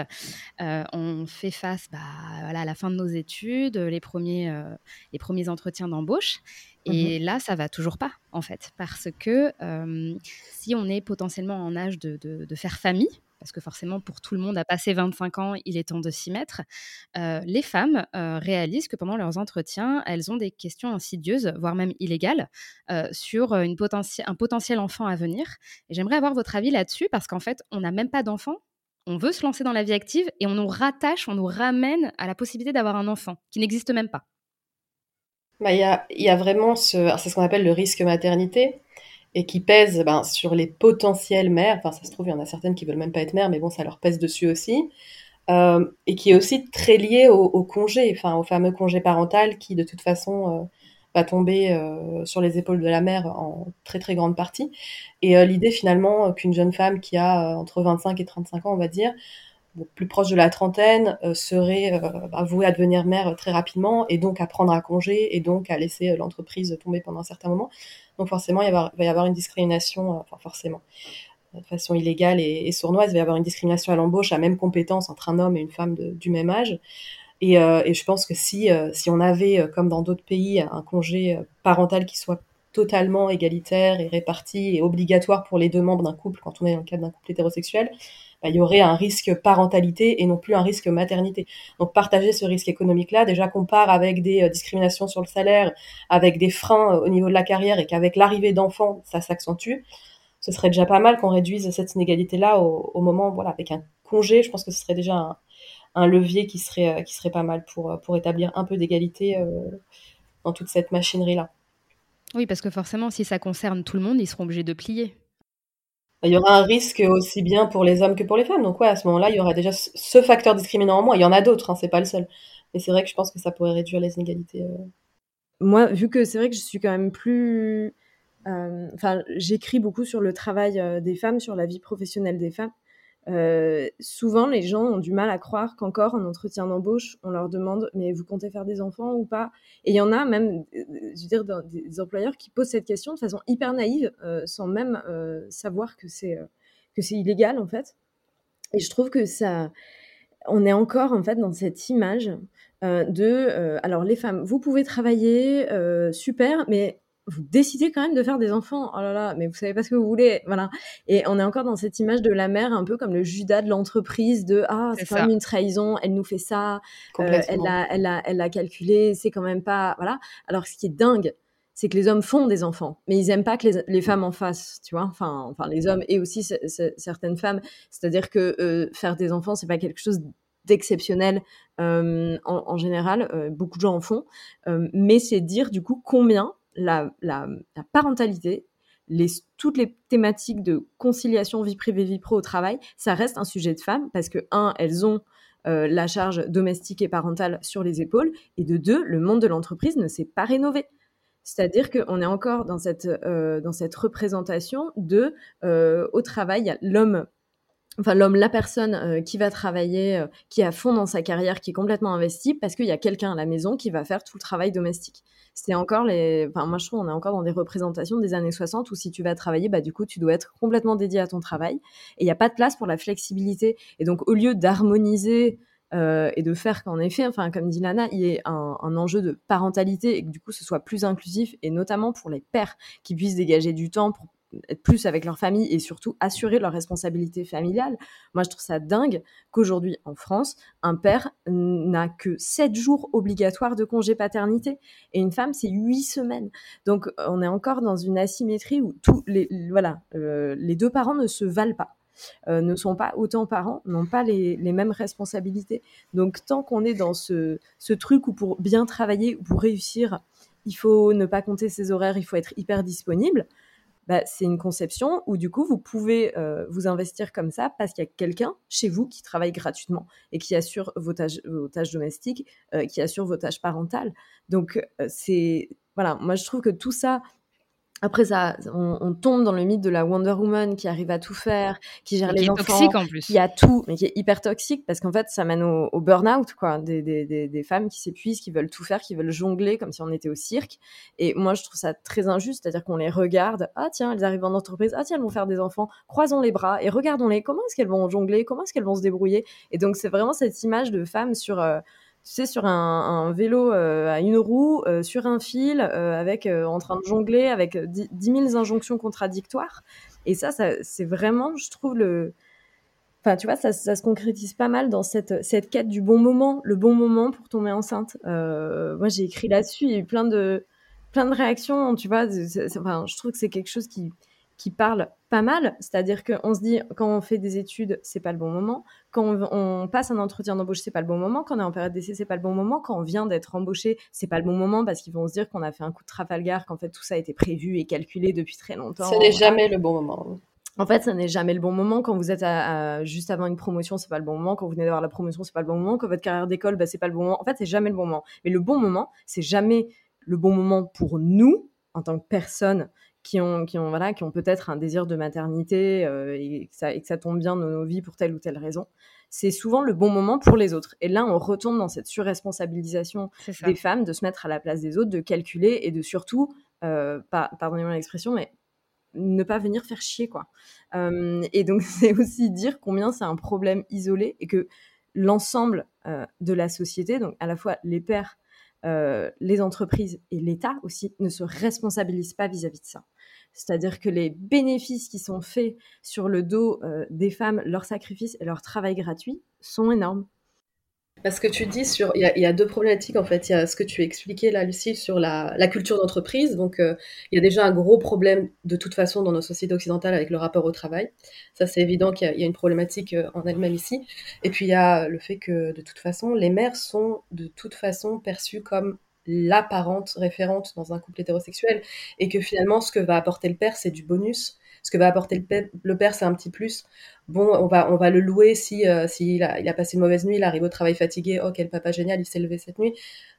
euh, on fait face bah, voilà, à la fin de nos études, les premiers, euh, les premiers entretiens d'embauche. Et mmh là, ça va toujours pas, en fait, parce que euh, si on est potentiellement en âge de, de, de faire famille, parce que forcément, pour tout le monde, à passer 25 ans, il est temps de s'y mettre, euh, les femmes euh, réalisent que pendant leurs entretiens, elles ont des questions insidieuses, voire même illégales, euh, sur un potentiel enfant à venir. Et j'aimerais avoir votre avis là-dessus, parce qu'en fait, on n'a même pas d'enfant, on veut se lancer dans la vie active, et on nous rattache, on nous ramène à la possibilité d'avoir un enfant, qui n'existe même pas. Bah, il y, a, y, a, vraiment ce, c'est ce qu'on appelle le risque maternité et qui pèse ben, sur les potentielles mères. Enfin, ça se trouve, il y en a certaines qui veulent même pas être mères, mais bon, ça leur pèse dessus aussi. Euh, et qui est aussi très lié au, congé, enfin au fameux congé parental qui de toute façon euh, va tomber euh, sur les épaules de la mère en très très grande partie. Et l'idée finalement qu'une jeune femme qui a entre 25 et 35 ans, on va dire, plus proche de la trentaine, serait bah, vouée à devenir mère très rapidement et donc à prendre un congé et donc à laisser l'entreprise tomber pendant un certain moment. Donc forcément, il, va y avoir une discrimination, euh, enfin forcément, de façon illégale et, sournoise, il va y avoir une discrimination à l'embauche à même compétence entre un homme et une femme du même âge. Et, euh, et, je pense que si, euh, si on avait, comme dans d'autres pays, un congé parental qui soit totalement égalitaire et réparti et obligatoire pour les deux membres d'un couple quand on est dans le cadre d'un couple hétérosexuel, bah, il y aurait un risque parentalité et non plus un risque maternité. Donc partager ce risque économique-là, déjà qu'on part avec des euh, discriminations sur le salaire, avec des freins euh, au niveau de la carrière et qu'avec l'arrivée d'enfants, ça s'accentue, ce serait déjà pas mal qu'on réduise cette inégalité-là au, moment, voilà, avec un congé, je pense que ce serait déjà un, levier qui serait, euh, qui serait pas mal pour, pour établir un peu d'égalité dans toute cette machinerie-là. Oui, parce que forcément, si ça concerne tout le monde, ils seront obligés de plier. Il y aura un risque aussi bien pour les hommes que pour les femmes. Donc ouais, à ce moment-là, il y aura déjà ce facteur discriminant en moins. Il y en a d'autres, hein, c'est pas le seul. Mais c'est vrai que je pense que ça pourrait réduire les inégalités. Euh. Moi, vu que c'est vrai que je suis quand même plus... Euh, enfin, j'écris beaucoup sur le travail euh, des femmes, sur la vie professionnelle des femmes. Euh, souvent, les gens ont du mal à croire qu'encore en entretien d'embauche, on leur demande mais vous comptez faire des enfants ou pas? Et il y en a même, euh, je veux dire, des employeurs qui posent cette question de façon hyper naïve, euh, sans même savoir que c'est que c'est illégal en fait. Et je trouve que ça, on est encore en fait dans cette image de, alors les femmes, vous pouvez travailler, super, mais vous décidez quand même de faire des enfants. Oh là là, mais vous savez pas ce que vous voulez. Voilà. Et on est encore dans cette image de la mère, un peu comme le Judas de l'entreprise, de ah, c'est quand même une trahison, elle nous fait ça, euh, elle l'a, elle a, elle a calculé, c'est quand même pas, voilà. Alors ce qui est dingue, c'est que les hommes font des enfants, mais ils aiment pas que les, les femmes en fassent, tu vois. Enfin, enfin les hommes et aussi certaines femmes. C'est-à-dire que euh, faire des enfants, c'est pas quelque chose d'exceptionnel euh, en, en, général. Beaucoup de gens en font, mais c'est dire du coup combien la, parentalité, toutes les thématiques de conciliation vie privée, vie pro au travail, ça reste un sujet de femmes parce que, un, elles ont euh, la charge domestique et parentale sur les épaules, et de deux, le monde de l'entreprise ne s'est pas rénové. C'est-à-dire qu'on est encore dans cette, euh, représentation de, euh, au travail, l'homme enfin l'homme, la personne euh, qui va travailler, euh, qui est à fond dans sa carrière, qui est complètement investi, parce qu'il y a quelqu'un à la maison qui va faire tout le travail domestique. C'est encore les, enfin moi je trouve on est encore dans des représentations des années 60 où si tu vas travailler, bah du coup tu dois être complètement dédié à ton travail et il n'y a pas de place pour la flexibilité. Et donc au lieu d'harmoniser euh, et de faire qu'en effet, enfin comme dit Lana, il y ait un, un, enjeu de parentalité et que du coup ce soit plus inclusif et notamment pour les pères qui puissent dégager du temps pour être plus avec leur famille et surtout assurer leur responsabilité familiale. Moi, je trouve ça dingue qu'aujourd'hui, en France, un père n'a que 7 jours obligatoires de congé paternité et une femme, c'est 8 semaines. Donc, on est encore dans une asymétrie où tous les, voilà, euh, les deux parents ne se valent pas. Euh, ne sont pas autant parents, n'ont pas les, mêmes responsabilités. Donc tant qu'on est dans ce, truc où pour bien travailler, ou pour réussir, il faut ne pas compter ses horaires, il faut être hyper disponible, bah, c'est une conception où du coup vous pouvez euh, vous investir comme ça parce qu'il y a quelqu'un chez vous qui travaille gratuitement et qui assure vos tâches, vos tâches domestiques, euh, qui assure vos tâches parentales. Donc euh, c'est voilà, moi je trouve que tout ça après ça, on, tombe dans le mythe de la Wonder Woman qui arrive à tout faire, qui gère les enfants, toxique en plus. qui a tout, mais qui est hyper toxique parce qu'en fait, ça mène au, burn-out, quoi. Des, des, des, femmes qui s'épuisent, qui veulent tout faire, qui veulent jongler comme si on était au cirque. Et moi, je trouve ça très injuste, c'est-à-dire qu'on les regarde. Ah tiens, elles arrivent en entreprise. Ah tiens, elles vont faire des enfants. Croisons les bras et regardons-les. Comment est-ce qu'elles vont jongler? Comment est-ce qu'elles vont se débrouiller? Et donc, c'est vraiment cette image de femmes sur euh, sais, sur un, vélo euh, à une roue, euh, sur un fil, euh, avec en train de jongler, avec 10 000 injonctions contradictoires. Et ça, c'est vraiment, je trouve, le. Enfin, tu vois, ça, ça, se concrétise pas mal dans cette, cette quête du bon moment, le bon moment pour tomber enceinte. moi, j'ai écrit là-dessus, il y a eu plein de, plein de réactions, tu vois. Enfin, je trouve que c'est quelque chose qui, qui parle pas mal, c'est-à-dire qu'on se dit quand on fait des études, c'est pas le bon moment, quand on, passe un entretien d'embauche, c'est pas le bon moment, quand on est en période d'essai, c'est pas le bon moment, quand on vient d'être embauché, c'est pas le bon moment parce qu'ils vont se dire qu'on a fait un coup de Trafalgar, qu'en fait tout ça a été prévu et calculé depuis très longtemps. Ce n'est jamais le bon moment. En fait, ça n'est jamais le bon moment. Quand vous êtes juste avant une promotion, c'est pas le bon moment. Quand vous venez d'avoir la promotion, c'est pas le bon moment. Quand votre carrière d'école, bah, c'est pas le bon moment. En fait, c'est jamais le bon moment. Mais le bon moment, c'est jamais le bon moment pour nous en tant que personne qui ont, qui ont, voilà, qui ont peut-être un désir de maternité euh, et, que ça, et, que ça, tombe bien dans nos vies pour telle ou telle raison, c'est souvent le bon moment pour les autres. Et là, on retombe dans cette surresponsabilisation des femmes, de se mettre à la place des autres, de calculer et de surtout, euh, pardonnez-moi l'expression, mais ne pas venir faire chier, quoi. Euh, et donc, c'est aussi dire combien c'est un problème isolé et que l'ensemble euh, de la société, donc à la fois les pères, euh, les entreprises et l'État aussi ne se responsabilisent pas vis-à-vis de ça. C'est-à-dire que les bénéfices qui sont faits sur le dos euh, des femmes, leurs sacrifices et leur travail gratuit sont énormes. Parce que tu dis sur, il y, a, deux problématiques en fait. Il y a ce que tu expliquais là, Lucie, sur la, culture d'entreprise. Donc, euh, il y a déjà un gros problème de toute façon dans nos sociétés occidentales avec le rapport au travail. Ça, c'est évident qu'il y, a une problématique en elle-même ici. Et puis, il y a le fait que de toute façon, les mères sont de toute façon perçues comme l'apparente référente dans un couple hétérosexuel et que finalement ce que va apporter le père c'est du bonus. Ce que va apporter le père, le père c'est un petit plus. Bon on va on va le louer si euh, s'il a, il a passé une mauvaise nuit il arrive au travail fatigué oh quel papa génial il s'est levé cette nuit.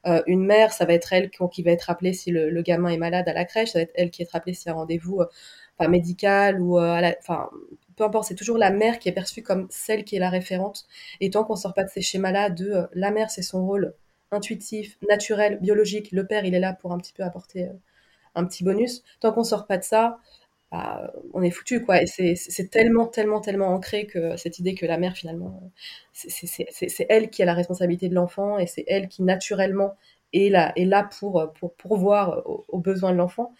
Euh, une mère ça va être elle qui, va être appelée si le, gamin est malade à la crèche ça va être elle qui est appelée si un rendez-vous euh, médical ou à la, enfin peu importe, c'est toujours la mère qui est perçue comme celle qui est la référente. Et tant qu'on sort pas de ces schémas-là de la mère, c'est son rôle, intuitif, naturel, biologique. Le père, il est là pour un petit peu apporter euh, un petit bonus. Tant qu'on sort pas de ça, bah, on est foutu, quoi. Et c'est tellement, tellement, tellement ancré que cette idée que la mère, finalement, c'est elle qui a la responsabilité de l'enfant et c'est elle qui, naturellement, est là, est là pour, pour pourvoir aux, besoins de l'enfant.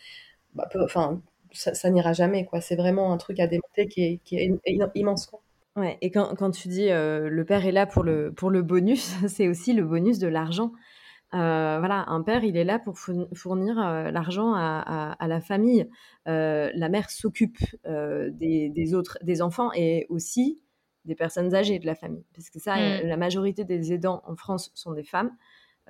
Bah, enfin, ça, n'ira jamais, quoi. C'est vraiment un truc à démonter qui est, qui est immense, quoi. Ouais, et quand, quand tu dis euh, le père est là pour le, pour le bonus, c'est aussi le bonus de l'argent. Euh, voilà, un père, il est là pour fournir euh, l'argent à, à, la famille. la mère s'occupe des, des, autres, des enfants et aussi des personnes âgées de la famille. Parce que ça, mmh. la majorité des aidants en France sont des femmes.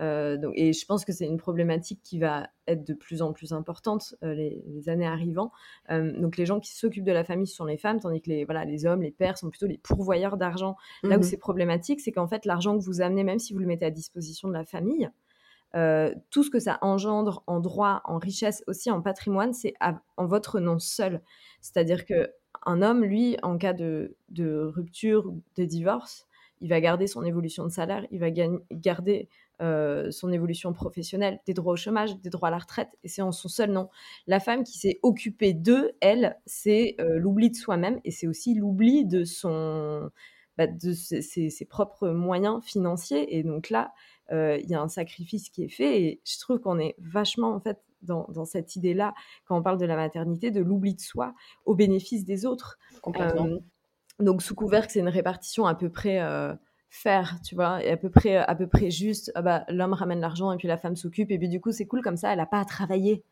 Euh, donc, et je pense que c'est une problématique qui va être de plus en plus importante euh, les, années arrivant. Euh, donc les gens qui s'occupent de la famille sont les femmes, tandis que les, voilà, les hommes, les pères sont plutôt les pourvoyeurs d'argent. Là où mmh c'est problématique, c'est qu'en fait l'argent que vous amenez, même si vous le mettez à disposition de la famille, tout ce que ça engendre en droit, en richesse, aussi en patrimoine, c'est en votre nom seul. C'est-à-dire que un homme, lui, en cas de, de rupture, de divorce, il va garder son évolution de salaire, il va garder euh, son évolution professionnelle, des droits au chômage, des droits à la retraite, et c'est en son seul nom. La femme qui s'est occupée d'eux, elle, c'est euh, l'oubli de soi-même, et c'est aussi l'oubli de son, bah, de ses, propres moyens financiers. Et donc là, euh, il y a un sacrifice qui est fait, et je trouve qu'on est vachement en fait dans, dans cette idée-là, quand on parle de la maternité, de l'oubli de soi au bénéfice des autres. donc sous couvert que c'est une répartition à peu près faire, tu vois, et à peu près, à peu près juste, ah bah, l'homme ramène l'argent et puis la femme s'occupe, et puis du coup, c'est cool comme ça, elle n'a pas à travailler.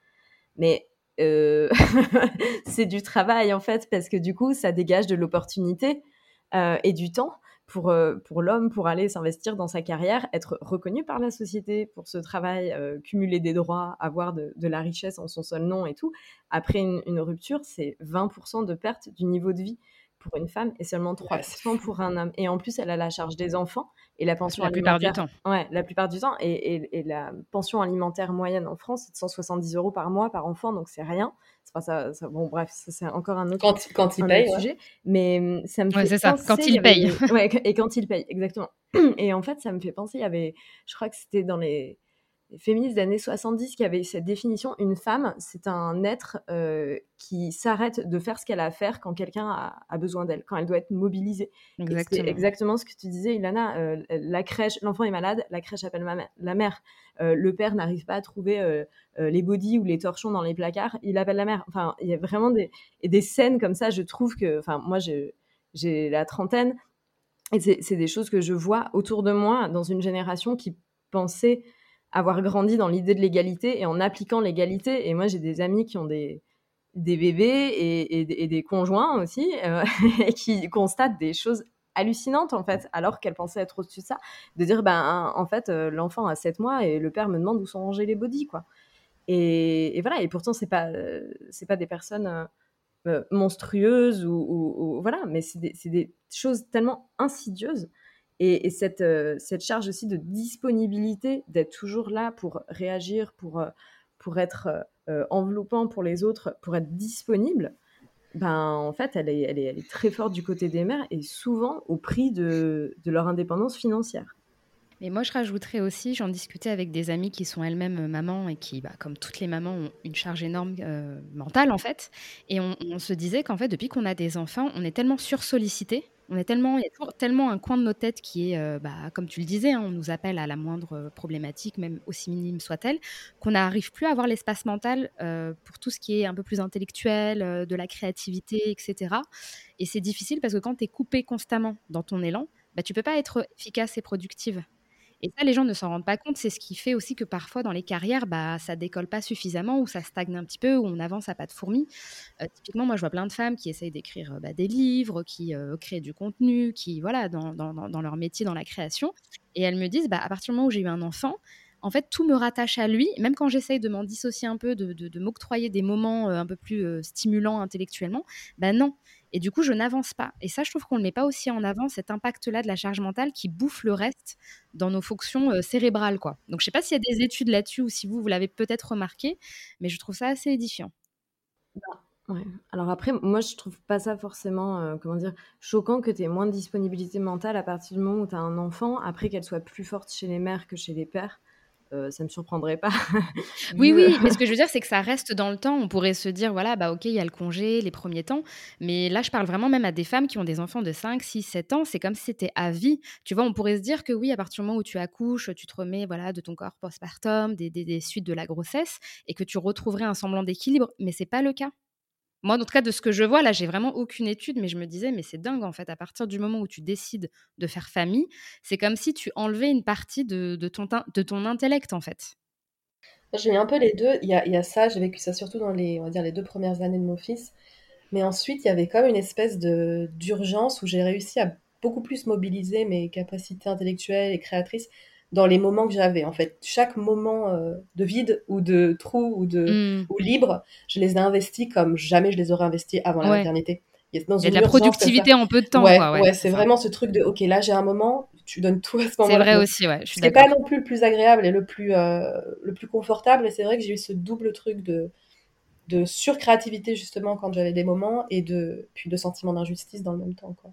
Mais euh, c'est du travail, en fait, parce que du coup, ça dégage de l'opportunité euh, et du temps pour, euh, pour l'homme pour aller s'investir dans sa carrière, être reconnu par la société pour ce travail, cumuler des droits, avoir de, la richesse en son seul nom et tout. Après une, une rupture, c'est 20% de perte du niveau de vie pour une femme et seulement 3% pour un homme. Et en plus, elle a la charge des enfants et la pension la alimentaire. plupart du temps. Ouais, la plupart du temps. Et, et, la pension alimentaire moyenne en France, c'est de 170 euros par mois par enfant, donc c'est rien. Pas ça, ça, Bon, bref, c'est encore un autre, quand, quand il paye, sujet. Mais hum, ça me fait ça, quand il paye. ouais, et quand il paye, exactement. Et en fait, ça me fait penser, il y avait, je crois que c'était dans les féministes des années 70 qui avait cette définition une femme, c'est un être euh, qui s'arrête de faire ce qu'elle a à faire quand quelqu'un a, besoin d'elle, quand elle doit être mobilisée. C'est exactement ce que tu disais, Ilana. Euh, la crèche, l'enfant est malade, la crèche appelle la mère. Euh, le père n'arrive pas à trouver les bodys ou les torchons dans les placards, il appelle la mère. Enfin, il y a vraiment des, des scènes comme ça. Je trouve que, enfin, moi, j'ai la trentaine. Et c'est des choses que je vois autour de moi dans une génération qui pensait avoir grandi dans l'idée de l'égalité et en appliquant l'égalité. Et moi, j'ai des amis qui ont des, des bébés et, des conjoints aussi, euh, qui constatent des choses hallucinantes en fait, alors qu'elles pensaient être au-dessus de ça, de dire ben en fait euh, l'enfant a 7 mois et le père me demande où sont rangés les bodies quoi. Et, voilà, et pourtant c'est pas c'est pas des personnes euh, monstrueuses ou, voilà, mais c'est des, choses tellement insidieuses et, cette, euh, cette charge aussi de disponibilité, d'être toujours là pour réagir, pour, euh, pour être euh, enveloppant pour les autres, pour être disponible, ben, en fait, elle est, très forte du côté des mères et souvent au prix de, de leur indépendance financière. Mais moi, je rajouterais aussi, j'en discutais avec des amies qui sont elles-mêmes mamans et qui, bah, comme toutes les mamans, ont une charge énorme mentale en fait. Et on, on se disait qu'en fait, depuis qu'on a des enfants, on est tellement sursollicité on est tellement, il y a toujours tellement un coin de nos têtes qui est, euh, bah, comme tu le disais, hein, on nous appelle à la moindre problématique, même aussi minime soit-elle, qu'on n'arrive plus à avoir l'espace mental euh, pour tout ce qui est un peu plus intellectuel, euh, de la créativité, etc. Et c'est difficile parce que quand tu es coupé constamment dans ton élan, bah, tu peux pas être efficace et productive. Et ça, les gens ne s'en rendent pas compte. C'est ce qui fait aussi que parfois, dans les carrières, bah, ça décolle pas suffisamment ou ça stagne un petit peu ou on avance à pas de fourmi. Euh, typiquement, moi, je vois plein de femmes qui essayent d'écrire euh, bah, des livres, qui euh, créent du contenu, qui, voilà, dans, leur métier, dans la création. Et elles me disent, bah, à partir du moment où j'ai eu un enfant, en fait, tout me rattache à lui, même quand j'essaye de m'en dissocier un peu, de, de, m'octroyer des moments un peu plus stimulants intellectuellement, ben non. Et du coup, je n'avance pas. Et ça, je trouve qu'on ne met pas aussi en avant, cet impact-là de la charge mentale qui bouffe le reste dans nos fonctions euh, cérébrales. Quoi. Donc, je ne sais pas s'il y a des études là-dessus ou si vous, vous l'avez peut-être remarqué, mais je trouve ça assez édifiant. Alors après, moi, je trouve pas ça forcément, euh, comment dire, choquant que tu aies moins de disponibilité mentale à partir du moment où tu as un enfant, après qu'elle soit plus forte chez les mères que chez les pères. Euh, ça ne me surprendrait pas. oui, oui, mais ce que je veux dire, c'est que ça reste dans le temps. On pourrait se dire, voilà, bah ok, il y a le congé, les premiers temps. Mais là, je parle vraiment même à des femmes qui ont des enfants de 5, 6, 7 ans. C'est comme si c'était à vie. Tu vois, on pourrait se dire que oui, à partir du moment où tu accouches, tu te remets voilà, de ton corps postpartum, des, des, des suites de la grossesse, et que tu retrouverais un semblant d'équilibre. Mais c'est pas le cas. Moi, en tout cas, de ce que je vois, là, j'ai vraiment aucune étude, mais je me disais, mais c'est dingue, en fait, à partir du moment où tu décides de faire famille, c'est comme si tu enlevais une partie de, ton, intellect, en fait. J'ai mis un peu les deux. Il y a, ça, j'ai vécu ça surtout dans les, on va dire, les deux premières années de mon fils. Mais ensuite, il y avait comme une espèce de d'urgence où j'ai réussi à beaucoup plus mobiliser mes capacités intellectuelles et créatrices dans les moments que j'avais. En fait, chaque moment euh, de vide ou de trou ou de mm. ou libre, je les ai investis comme jamais je les aurais investis avant la maternité. Il y a, de la productivité en peu de temps. Ouais, c'est vraiment ce truc de ok, là j'ai un moment, tu donnes tout à ce moment-là. C'est vrai aussi, ouais. C'est pas non plus le plus agréable et le plus euh, le plus confortable. Et c'est vrai que j'ai eu ce double truc de de surcréativité justement quand j'avais des moments et de puis de sentiment d'injustice dans le même temps, quoi.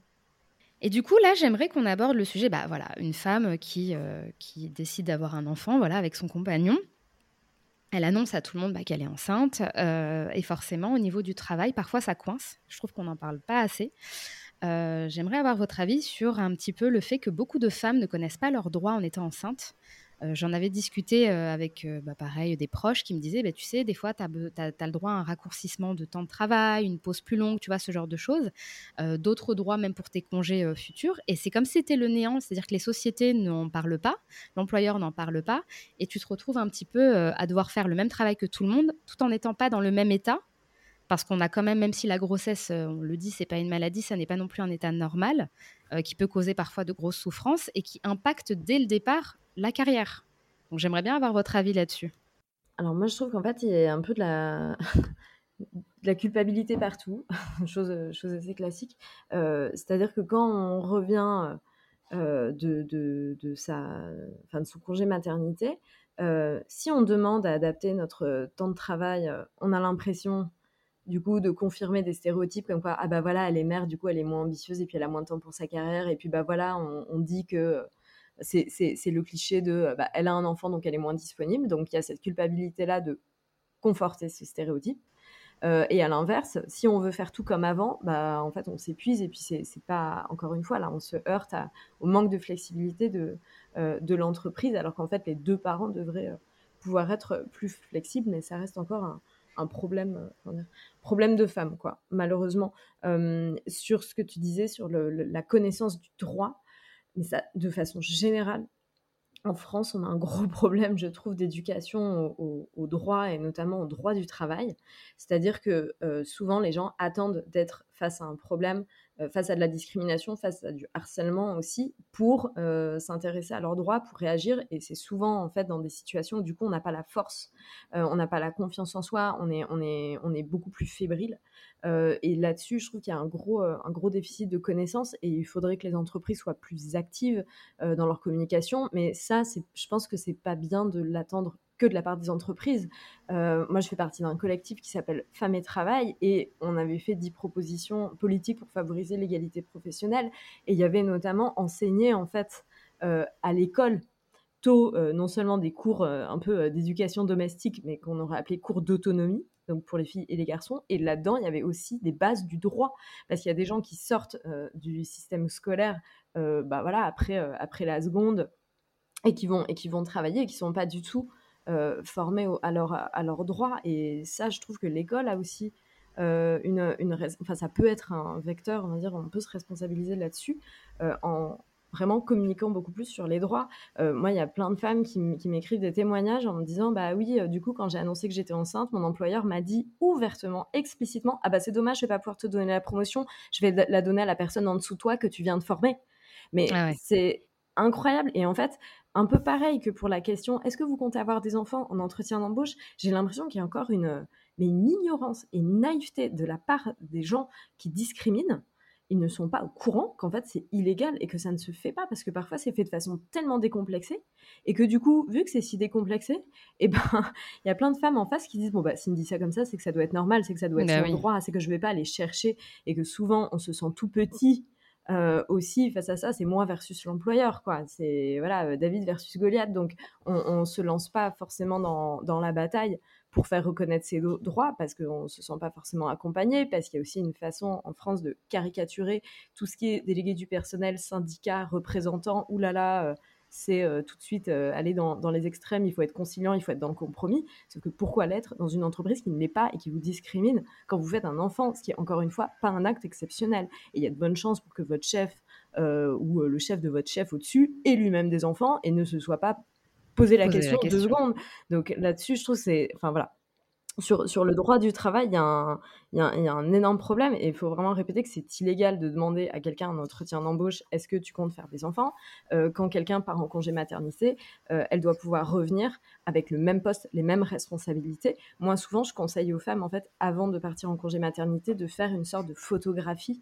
Et du coup, là, j'aimerais qu'on aborde le sujet, bah voilà, une femme qui, euh, qui décide d'avoir un enfant, voilà, avec son compagnon. Elle annonce à tout le monde bah, qu'elle est enceinte, euh, et forcément, au niveau du travail, parfois ça coince. Je trouve qu'on n'en parle pas assez. Euh, j'aimerais avoir votre avis sur un petit peu le fait que beaucoup de femmes ne connaissent pas leurs droits en étant enceintes. Euh, j'en avais discuté euh, avec, euh, bah, pareil, des proches qui me disaient, bah, tu sais, des fois, tu as, le droit à un raccourcissement de temps de travail, une pause plus longue, tu vois, ce genre de choses. D'autres droits même pour tes congés futurs. Et c'est comme si c'était le néant, c'est-à-dire que les sociétés n'en parlent pas, l'employeur n'en parle pas, et tu te retrouves un petit peu à devoir faire le même travail que tout le monde, tout en n'étant pas dans le même état parce qu'on a quand même, même si la grossesse, on le dit, c'est pas une maladie, ça n'est pas non plus un état normal, qui peut causer parfois de grosses souffrances et qui impacte dès le départ la carrière. Donc j'aimerais bien avoir votre avis là-dessus. Alors moi je trouve qu'en fait il y a un peu de la culpabilité partout, chose, chose assez classique. C'est-à-dire que quand on revient de, de, de, sa, enfin, de son congé maternité, si on demande à adapter notre temps de travail, on a l'impression du coup de confirmer des stéréotypes comme quoi ah bah voilà elle est mère du coup elle est moins ambitieuse et puis elle a moins de temps pour sa carrière et puis bah voilà on, dit que c'est le cliché de bah, elle a un enfant donc elle est moins disponible. Donc il y a cette culpabilité là de conforter ces stéréotypes euh, et à l'inverse, si on veut faire tout comme avant, bah, en fait, on s'épuise et puis c'est pas, encore une fois, là, on se heurte au manque de flexibilité de, euh, de l'entreprise, alors qu'en fait, les deux parents devraient euh, pouvoir être plus flexibles, mais ça reste encore un, problème, problème de femme, quoi, malheureusement. sur ce que tu disais, sur la connaissance du droit, mais ça, de façon générale, en France, on a un gros problème, je trouve, d'éducation au, droit et notamment au droit du travail. C'est-à-dire que euh, souvent, les gens attendent d'être face à un problème, euh, face à de la discrimination, face à du harcèlement aussi, pour euh, s'intéresser à leurs droits, pour réagir. Et c'est souvent en fait dans des situations où du coup on n'a pas la force, euh, on n'a pas la confiance en soi, on est, beaucoup plus fébrile. et là-dessus, je trouve qu'il y a un gros, un gros déficit de connaissances et il faudrait que les entreprises soient plus actives dans leur communication. Mais ça, je pense que c'est pas bien de l'attendre que de la part des entreprises. Euh, moi, je fais partie d'un collectif qui s'appelle Femmes et Travail et on avait fait dix propositions politiques pour favoriser l'égalité professionnelle. Et il y avait notamment enseigné en fait euh, à l'école tôt euh, non seulement des cours un peu d'éducation domestique, mais qu'on aurait appelé cours d'autonomie donc pour les filles et les garçons. Et là-dedans, il y avait aussi des bases du droit, parce qu'il y a des gens qui sortent du système scolaire, bah voilà, après après la seconde, et qui vont et qui vont travailler, et qui sont pas du tout euh, formés à leur, à leur droit. Et ça, je trouve que l'école a aussi euh, une, une enfin, ça peut être un vecteur, on va dire, on peut se responsabiliser là-dessus euh, en vraiment communiquant beaucoup plus sur les droits. moi, il y a plein de femmes qui m'écrivent des témoignages en me disant, bah oui, du coup, quand j'ai annoncé que j'étais enceinte, mon employeur m'a dit ouvertement, explicitement, ah bah c'est dommage, je vais pas pouvoir te donner la promotion, je vais la donner à la personne en dessous de toi que tu viens de former. Mais ah c'est incroyable. Et en fait, un peu pareil que pour la question est-ce que vous comptez avoir des enfants en entretien d'embauche? J'ai l'impression qu'il y a encore une, mais une ignorance et une naïveté de la part des gens qui discriminent. Ils ne sont pas au courant qu'en fait c'est illégal et que ça ne se fait pas parce que parfois c'est fait de façon tellement décomplexée et que du coup, vu que c'est si décomplexé, et eh ben il y a plein de femmes en face qui disent bon bah s'il me dit ça comme ça, c'est que ça doit être normal, c'est que ça doit être bah son droit, c'est que je vais pas aller chercher et que souvent on se sent tout petit euh, aussi face à ça, c'est moi versus l'employeur, quoi. C'est voilà euh, David versus Goliath. Donc on, on se lance pas forcément dans, la bataille pour faire reconnaître ses droits parce qu'on se sent pas forcément accompagné, parce qu'il y a aussi une façon en France de caricaturer tout ce qui est délégué du personnel, syndicat, représentant, oulala. Euh, c'est euh, tout de suite euh, aller dans, dans, les extrêmes, il faut être conciliant, il faut être dans le compromis. Sauf que pourquoi l'être dans une entreprise qui ne l'est pas et qui vous discrimine quand vous faites un enfant, ce qui est encore une fois pas un acte exceptionnel. Et il y a de bonnes chances pour que votre chef euh, ou le chef de votre chef au-dessus ait lui-même des enfants et ne se soit pas posé la, question, la question deux secondes. Donc là-dessus, je trouve c'est, enfin voilà, sur, sur le droit du travail, il y, y a un énorme problème et il faut vraiment répéter que c'est illégal de demander à quelqu'un un entretien d'embauche est-ce que tu comptes faire des enfants? Euh, Quand quelqu'un part en congé maternité, euh, elle doit pouvoir revenir avec le même poste, les mêmes responsabilités. Moi, souvent, je conseille aux femmes, en fait, avant de partir en congé maternité, de faire une sorte de photographie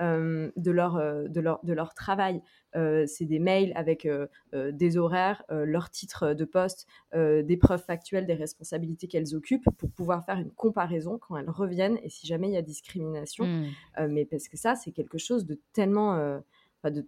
euh, de, leur, euh, de, leur, de leur travail. Euh, c'est des mails avec des horaires, leur titre de poste, des preuves factuelles des responsabilités qu'elles occupent pour pouvoir faire une comparaison quand elles reviennent et si jamais il y a discrimination. Mmh. mais parce que ça, c'est quelque chose de tellement... de,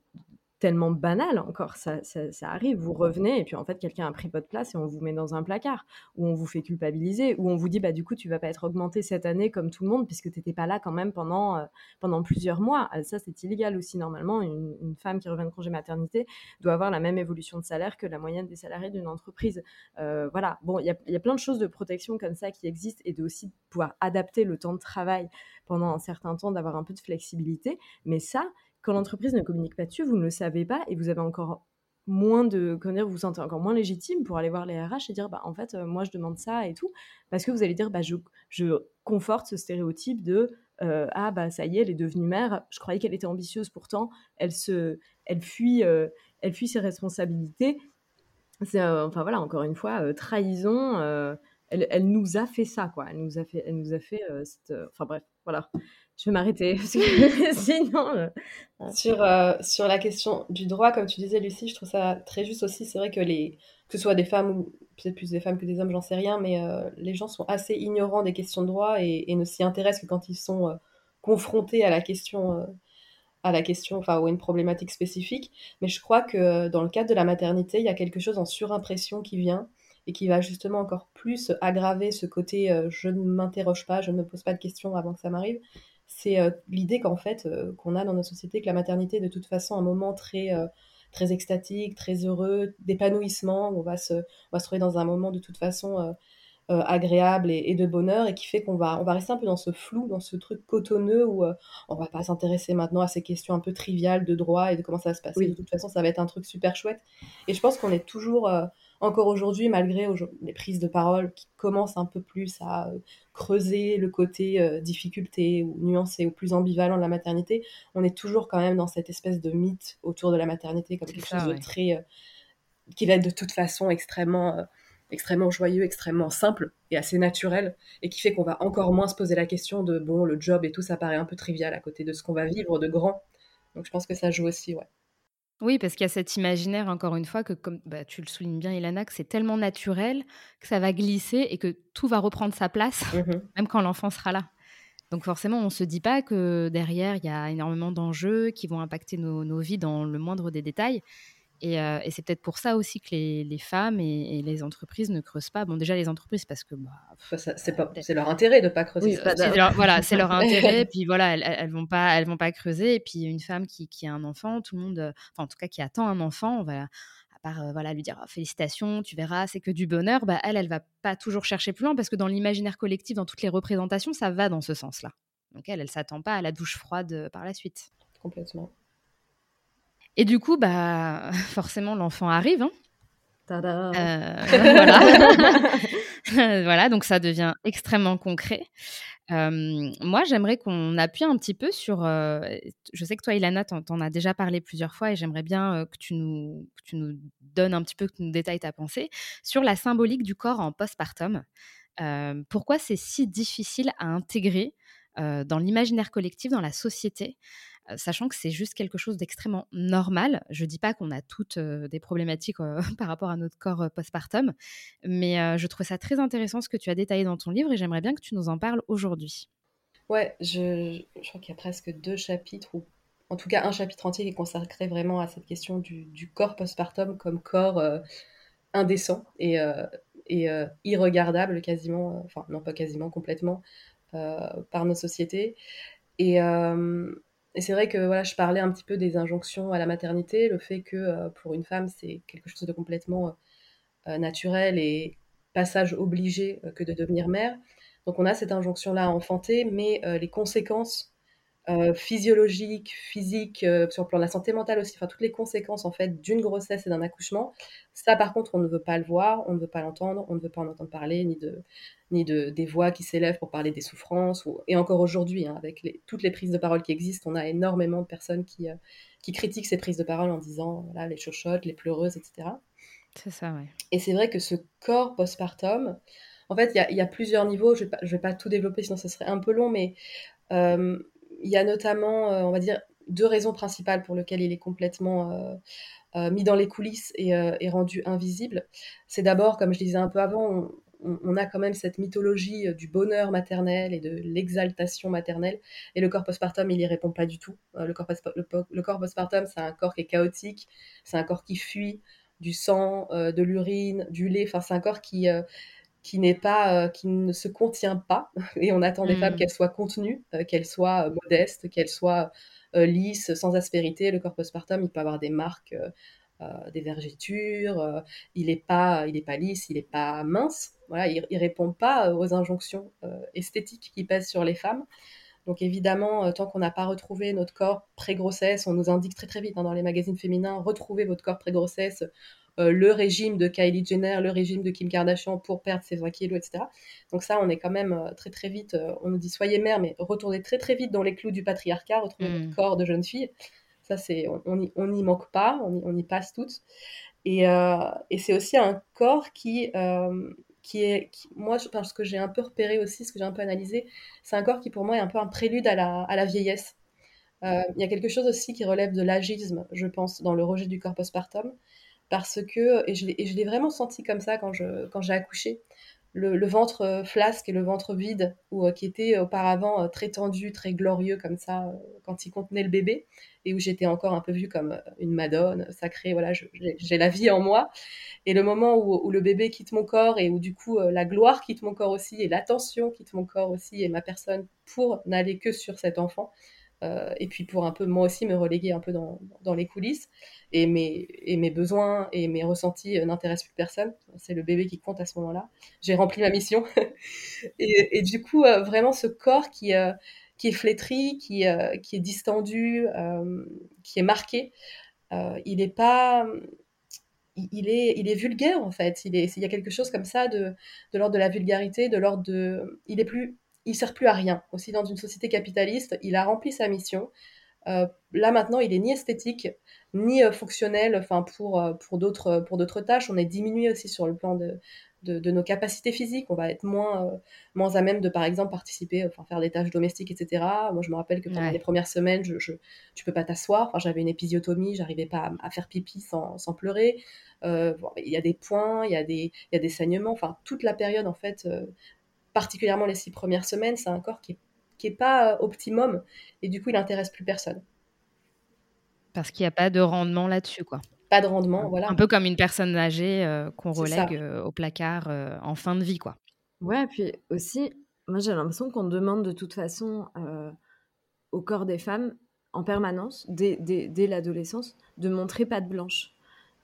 tellement banal encore. Ça, arrive, vous revenez et puis en fait quelqu'un a pris votre place et on vous met dans un placard ou on vous fait culpabiliser ou on vous dit bah du coup tu vas pas être augmenté cette année comme tout le monde puisque t'étais pas là quand même pendant euh, pendant plusieurs mois. Ah, ça c'est illégal aussi normalement. Une, une, femme qui revient de congé maternité doit avoir la même évolution de salaire que la moyenne des salariés d'une entreprise. Euh, voilà. Bon, il y a, y a plein de choses de protection comme ça qui existent et de aussi pouvoir adapter le temps de travail pendant un certain temps, d'avoir un peu de flexibilité. Mais ça, quand l'entreprise ne communique pas dessus, vous ne le savez pas et vous avez encore moins de comment vous vous sentez encore moins légitime pour aller voir les RH et dire bah en fait euh, moi je demande ça et tout parce que vous allez dire bah je, je conforte ce stéréotype de euh, ah bah ça y est elle est devenue mère je croyais qu'elle était ambitieuse pourtant elle se elle fuit euh, elle fuit ses responsabilités c'est enfin voilà encore une fois trahison elle, elle, nous a fait ça, quoi. Elle nous a fait, elle nous a fait cette, enfin bref, voilà. Je vais m'arrêter sinon. Sur, sur la question du droit, comme tu disais, Lucie, je trouve ça très juste aussi. C'est vrai que les, que ce soit des femmes ou peut-être plus des femmes que des hommes, j'en sais rien, mais les gens sont assez ignorants des questions de droit et, et ne s'y intéressent que quand ils sont confrontés à la question à la question, enfin, ou à une problématique spécifique. Mais je crois que dans le cadre de la maternité, il y a quelque chose en surimpression qui vient et qui va justement encore plus aggraver ce côté euh, je ne m'interroge pas, je ne me pose pas de questions avant que ça m'arrive. C'est euh, l'idée qu'en fait, euh, qu'on a dans nos sociétés, que la maternité est de toute façon un moment très, très extatique, très heureux, d'épanouissement. On, va se, on va se trouver dans un moment de toute façon euh, agréable et, de bonheur et qui fait qu'on va, on va rester un peu dans ce flou, dans ce truc cotonneux où euh, on va pas s'intéresser maintenant à ces questions un peu triviales de droit et de comment ça va se passer. De toute façon, ça va être un truc super chouette. Et je pense qu'on est toujours, euh, encore aujourd'hui, malgré les prises de parole qui commencent un peu plus à creuser le côté difficulté ou nuancé ou plus ambivalent de la maternité, on est toujours quand même dans cette espèce de mythe autour de la maternité comme quelque chose de très qui va être de toute façon extrêmement extrêmement joyeux, extrêmement simple et assez naturel, et qui fait qu'on va encore moins se poser la question de bon, le job et tout, ça paraît un peu trivial à côté de ce qu'on va vivre de grand. Donc je pense que ça joue aussi, ouais. Oui, parce qu'il y a cet imaginaire, encore une fois, que comme bah, tu le soulignes bien, Ilana, que c'est tellement naturel que ça va glisser et que tout va reprendre sa place, mmh même quand l'enfant sera là. Donc forcément, on ne se dit pas que derrière, il y a énormément d'enjeux qui vont impacter nos vies dans le moindre des détails. Euh, et, c'est peut-être pour ça aussi que les, femmes et, les entreprises ne creusent pas. Bon, déjà les entreprises parce que bah, c'est leur intérêt de pas creuser. voilà, c'est leur intérêt. puis voilà, elles, elles, vont pas, elles vont pas creuser. Et puis une femme qui, a un enfant, tout le monde, enfin en tout cas qui attend un enfant, on va à part voilà lui dire «Oh, félicitations, tu verras, c'est que du bonheur. Bah elle, elle va pas toujours chercher plus loin parce que dans l'imaginaire collectif, dans toutes les représentations, ça va dans ce sens-là. Donc elle, elle s'attend pas à la douche froide par la suite. Complètement. Et du coup, bah, forcément, l'enfant arrive. Hein. Euh, voilà. voilà, donc ça devient extrêmement concret. Euh, moi, j'aimerais qu'on appuie un petit peu sur. Euh, je sais que toi, Ilana, t'en, en as déjà parlé plusieurs fois et j'aimerais bien que, tu nous, que tu nous donnes un petit peu, que tu nous détailles ta pensée sur la symbolique du corps en postpartum. pourquoi c'est si difficile à intégrer dans l'imaginaire collectif, dans la société sachant que c'est juste quelque chose d'extrêmement normal. Je ne dis pas qu'on a toutes des problématiques par rapport à notre corps postpartum, mais je trouve ça très intéressant ce que tu as détaillé dans ton livre et j'aimerais bien que tu nous en parles aujourd'hui. Ouais, je, crois qu'il y a presque deux chapitres, ou en tout cas un chapitre entier qui est consacré vraiment à cette question du, corps postpartum comme corps indécent et, et irregardable quasiment, enfin non pas quasiment, complètement par nos sociétés. Et, et c'est vrai que voilà, je parlais un petit peu des injonctions à la maternité, le fait que euh, pour une femme, c'est quelque chose de complètement euh, naturel et passage obligé euh, que de devenir mère. Donc on a cette injonction-là à enfanter, mais les conséquences euh, physiologique, physique, euh, sur le plan de la santé mentale aussi, enfin toutes les conséquences en fait d'une grossesse et d'un accouchement. Ça par contre, on ne veut pas le voir, on ne veut pas l'entendre, on ne veut pas en entendre parler, ni de ni de des voix qui s'élèvent pour parler des souffrances. Et encore aujourd'hui, hein, avec toutes les prises de parole qui existent, on a énormément de personnes qui, euh, qui critiquent ces prises de parole en disant voilà les chochottes, les pleureuses, etc. C'est ça, ouais. Et c'est vrai que ce corps postpartum, en fait, il y, a plusieurs niveaux. Je ne vais, vais, pas tout développer, sinon ce serait un peu long, mais il y a notamment, euh, on va dire, deux raisons principales pour lesquelles il est complètement euh, euh, mis dans les coulisses et, rendu invisible. C'est d'abord, comme je disais un peu avant, on, a quand même cette mythologie du bonheur maternel et de l'exaltation maternelle. Et le corps postpartum, il n'y répond pas du tout. le, corps postpartum, c'est un corps qui est chaotique, c'est un corps qui fuit du sang, de l'urine, du lait. Enfin, c'est un corps qui qui n'est pas, euh, qui ne se contient pas, et on attend des femmes mmh. qu'elles soient contenues, euh, qu'elles soient euh, modestes, qu'elles soient lisses, sans aspérité. Le corps postpartum, il peut avoir des marques, des vergetures. il n'est pas, il est pas lisse, il n'est pas mince. Voilà, il, ne répond pas aux injonctions esthétiques qui pèsent sur les femmes. Donc évidemment, tant qu'on n'a pas retrouvé notre corps pré-grossesse, on nous indique très très vite hein, dans les magazines féminins, retrouvez votre corps pré-grossesse, euh, le régime de Kylie Jenner, le régime de Kim Kardashian pour perdre ses 20 kilos, etc. Donc ça, on est quand même euh, très très vite, euh, on nous dit soyez mère, mais retournez très très vite dans les clous du patriarcat, retrouvez votre mm. corps de jeune fille. Ça, c'est, on n'y on manque pas, on y, on y passe toutes. Et, et c'est aussi un corps qui, qui est, moi, ce que j'ai un peu repéré aussi, ce que j'ai un peu analysé, c'est un corps qui pour moi est un peu un prélude à la, à la vieillesse. Euh, il y a quelque chose aussi qui relève de l'agisme, je pense, dans le rejet du corps postpartum, parce que, et je l'ai vraiment senti comme ça quand j'ai quand accouché, le, ventre euh, flasque et le ventre vide, ou euh, qui était auparavant très tendu, très glorieux comme ça, quand il contenait le bébé, et où j'étais encore un peu vue comme une madone sacrée, voilà, j'ai la vie en moi. Et le moment où, le bébé quitte mon corps et où du coup la gloire quitte mon corps aussi, et l'attention quitte mon corps aussi, et ma personne pour n'aller que sur cet enfant, euh, et puis pour un peu moi aussi me reléguer un peu dans, dans les coulisses et mes, et mes besoins et mes ressentis euh, n'intéressent plus personne c'est le bébé qui compte à ce moment-là j'ai rempli ma mission et, du coup euh, vraiment ce corps qui qui est flétri qui qui est distendu qui est marqué il est pas il est, il est vulgaire en fait. Il, il y a quelque chose comme ça de, de l'ordre de la vulgarité, de l'ordre de. Il est plus il sert plus à rien. Aussi dans une société capitaliste, il a rempli sa mission. Euh, là maintenant, il est ni esthétique ni euh, fonctionnel. Enfin, pour euh, pour d'autres pour d'autres tâches, on est diminué aussi sur le plan de, de, nos capacités physiques. On va être moins moins à même de, par exemple, participer, enfin faire des tâches domestiques, etc. Moi, je me rappelle que pendant les premières semaines, je, je tu peux pas t'asseoir. Enfin, j'avais une épisiotomie, j'arrivais pas à, faire pipi sans, sans pleurer. il y a des points, il y a des il y a des saignements. Enfin, toute la période en fait particulièrement les six premières semaines, c'est un corps qui n'est pas euh, optimum et du coup, il n'intéresse plus personne. Parce qu'il n'y a pas de rendement là-dessus, quoi. Pas de rendement, voilà. Un peu comme une personne âgée euh, qu'on relègue euh, au placard en fin de vie, quoi. Ouais, puis aussi, moi j'ai l'impression qu'on demande de toute façon au corps des femmes en permanence, dès, dès, l'adolescence, de montrer pas de blanche.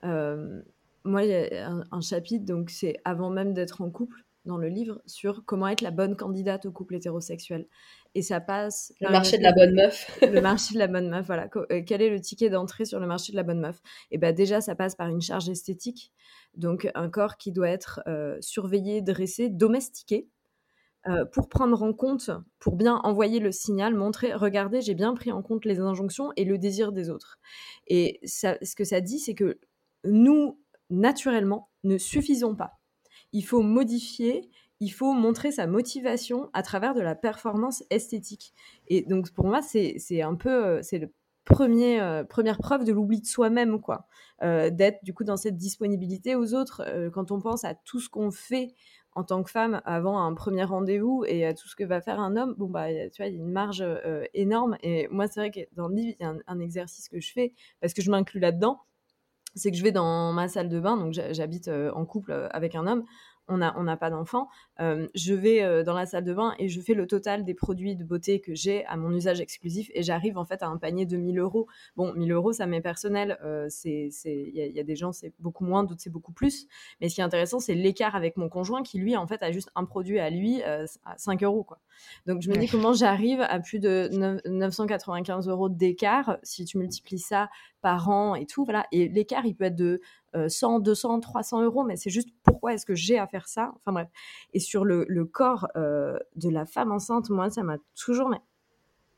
moi, il y a un, un chapitre, donc c'est avant même d'être en couple, dans le livre sur comment être la bonne candidate au couple hétérosexuel. Et ça passe. Le marché de la bonne meuf. le marché de la bonne meuf, voilà. Euh, quel est le ticket d'entrée sur le marché de la bonne meuf? Et bien, déjà, ça passe par une charge esthétique. Donc, un corps qui doit être euh, surveillé, dressé, domestiqué. Euh, pour prendre en compte, pour bien envoyer le signal, montrer, regardez, j'ai bien pris en compte les injonctions et le désir des autres. Et ça, ce que ça dit, c'est que nous, naturellement, ne suffisons pas il faut modifier, il faut montrer sa motivation à travers de la performance esthétique. Et donc pour moi, c'est un peu, euh, c'est le premier, euh, première preuve de l'oubli de soi-même, quoi. Euh, d'être du coup dans cette disponibilité aux autres. quand on pense à tout ce qu'on fait en tant que femme avant un premier rendez-vous et à tout ce que va faire un homme, bon bah tu vois, il y a une marge énorme. Et moi, c'est vrai que dans le livre, il y a un exercice que je fais parce que je m'inclus là-dedans c'est que je vais dans ma salle de bain, donc j'habite euh, en couple euh, avec un homme, on n'a on pas d'enfant, euh, je vais dans la salle de bain et je fais le total des produits de beauté que j'ai à mon usage exclusif et j'arrive en fait à un panier de 1000 euros. Bon, 1000 euros, ça m'est personnel, il y, a des gens, c'est beaucoup moins, d'autres, c'est beaucoup plus. Mais ce qui est intéressant, c'est l'écart avec mon conjoint qui, lui, en fait, a juste un produit à lui à 5 euros. Quoi. Donc, je me dis comment j'arrive à plus de 995 euros d'écart si tu multiplies ça par an et tout. Voilà. Et l'écart, il peut être de 100, 200, 300 euros, mais c'est juste pourquoi est-ce que j'ai à faire ça? Enfin bref. Et sur le, corps euh, de la femme enceinte, moi, ça m'a toujours mais,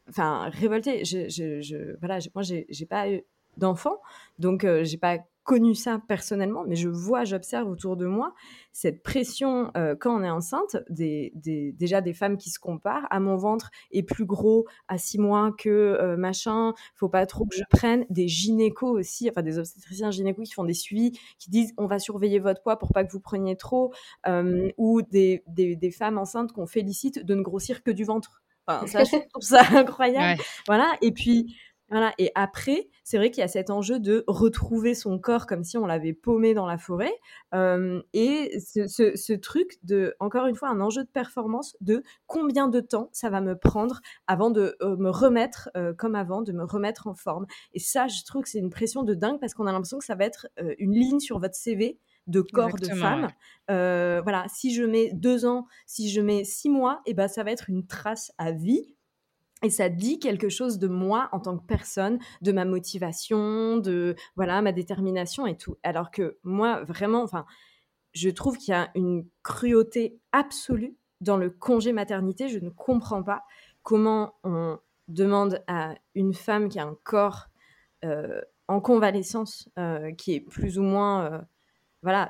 enfin, révolté. Je, je, voilà, moi, j'ai pas eu d'enfant, donc euh, j'ai pas connu ça personnellement, mais je vois, j'observe autour de moi cette pression euh, quand on est enceinte, des, déjà des femmes qui se comparent. À mon ventre est plus gros à six mois que euh, machin, faut pas trop que je prenne. Des gynécos aussi, enfin des obstétriciens gynécos qui font des suivis, qui disent on va surveiller votre poids pour pas que vous preniez trop, euh, ou des, des, femmes enceintes qu'on félicite de ne grossir que du ventre. Enfin, ça, je trouve ça incroyable. Voilà. Et puis, voilà. Et après, c'est vrai qu'il y a cet enjeu de retrouver son corps comme si on l'avait paumé dans la forêt. Euh, et ce, truc de, encore une fois, un enjeu de performance de combien de temps ça va me prendre avant de euh, me remettre euh, comme avant, de me remettre en forme. Et ça, je trouve que c'est une pression de dingue parce qu'on a l'impression que ça va être une ligne sur votre CV de corps de femme. voilà, si je mets deux ans, si je mets six mois, et eh ben ça va être une trace à vie et ça dit quelque chose de moi en tant que personne, de ma motivation, de voilà ma détermination et tout. Alors que moi, vraiment, enfin, je trouve qu'il y a une cruauté absolue dans le congé maternité. Je ne comprends pas comment on demande à une femme qui a un corps euh, en convalescence, euh, qui est plus ou moins euh, voilà,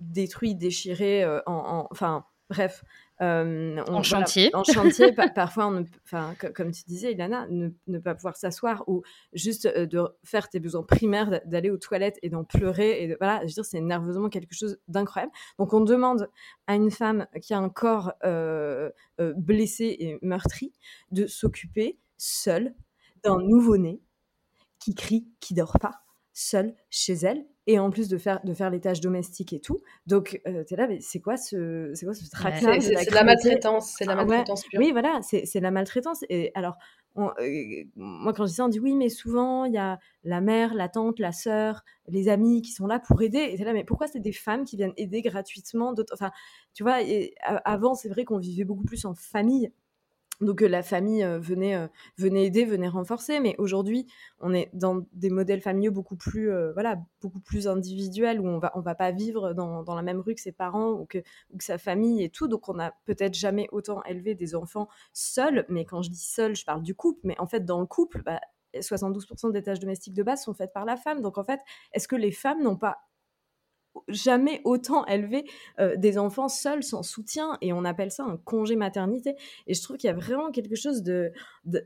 détruit, déchiré, en, enfin, bref. en chantier. en chantier, parfois, enfin, comme tu disais, Ilana, ne, pas pouvoir s'asseoir ou juste de faire tes besoins primaires, d'aller aux toilettes et d'en pleurer. Et voilà, je veux dire, c'est nerveusement quelque chose d'incroyable. Donc, on demande à une femme qui a un corps blessé et meurtri de s'occuper seule d'un nouveau-né qui crie, qui dort pas, seule chez elle et en plus de faire de faire les tâches domestiques et tout. Donc euh, tu es là, mais c'est quoi ce c'est quoi ce traquenard C'est de la maltraitance, c'est la maltraitance pure. Oui, voilà, c'est la maltraitance. Et alors euh, moi quand je dis ça, on dit oui, mais souvent il y a la mère, la tante, la sœur, les amis qui sont là pour aider. Et c'est là, mais pourquoi c'est des femmes qui viennent aider gratuitement Enfin, tu vois, et, avant c'est vrai qu'on vivait beaucoup plus en famille donc la famille venait, venait aider, venait renforcer, mais aujourd'hui on est dans des modèles familiaux beaucoup plus, voilà, beaucoup plus individuels où on va, on va pas vivre dans, la même rue que ses parents ou que, sa famille et tout, donc on n'a peut-être jamais autant élevé des enfants seuls, mais quand je dis seuls, je parle du couple, mais en fait dans le couple, bah, 72% des tâches domestiques de base sont faites par la femme, donc en fait, est-ce que les femmes n'ont pas jamais autant élevé euh, des enfants seuls sans soutien et on appelle ça un congé maternité. Et je trouve qu'il y a vraiment quelque chose de